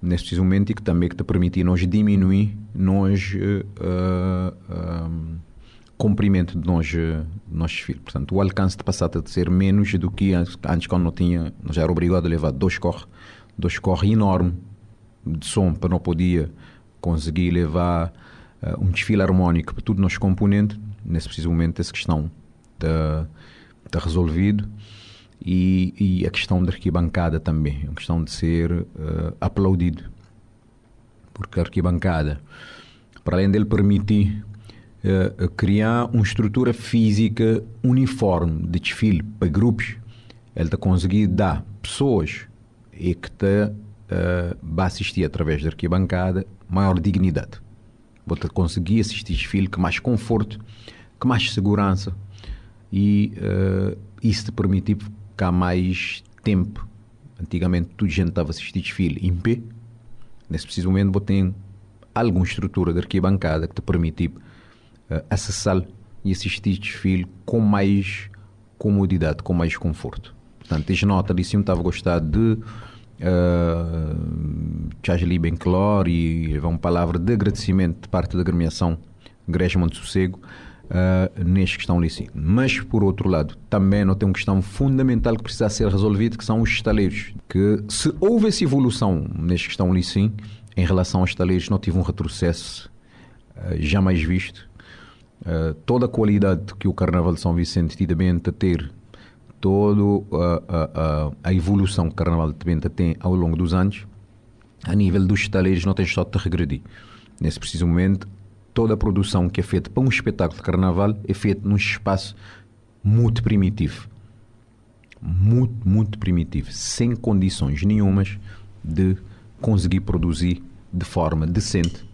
nesse preciso momento e que também que te permite nós diminuir nós uh, uh, um, comprimento de nós, uh, nós desfile. Portanto, o alcance de passar a ser menos do que antes, antes quando não tinha, nós era obrigado a levar dois corres, dois corres enormes de som para não podia conseguir levar uh, um desfile harmónico para tudo nos componentes, nesse preciso momento essa questão está, está resolvido. E, e, a questão da arquibancada também, a questão de ser uh, aplaudido. Porque a arquibancada para além dele permitir uh, criar uma estrutura física uniforme de desfile para grupos, ele está conseguindo dar pessoas e que está uh, vai assistir através da arquibancada maior dignidade. Vou conseguir assistir desfile com mais conforto, com mais segurança e uh, isso te permitir ficar mais tempo. Antigamente, toda gente estava a assistir desfile em pé. Nesse preciso momento, vou ter alguma estrutura de arquibancada que te permite uh, acessar e assistir desfile com mais comodidade, com mais conforto. Portanto, tens nota ali, sim, estava a gostar de uh, bem claro e uma palavra de agradecimento de parte da agremiação Igreja Monte Sossego uh, nesta questão ali. Mas, por outro lado, também não tem uma questão fundamental que precisa ser resolvida, que são os estaleiros. Que se houve essa evolução nesta questão ali em relação aos estaleiros, não tive um retrocesso uh, jamais visto. Uh, toda a qualidade que o Carnaval de São Vicente bem a ter toda a, a, a, evolução que o Carnaval de Benta tem ao longo dos anos, a nível dos estaleiros não tem só de regredir. Nesse preciso momento, toda a produção que é feita para um espetáculo de Carnaval é feita num espaço muito primitivo. Muito, muito primitivo. Sem condições nenhumas de conseguir produzir de forma decente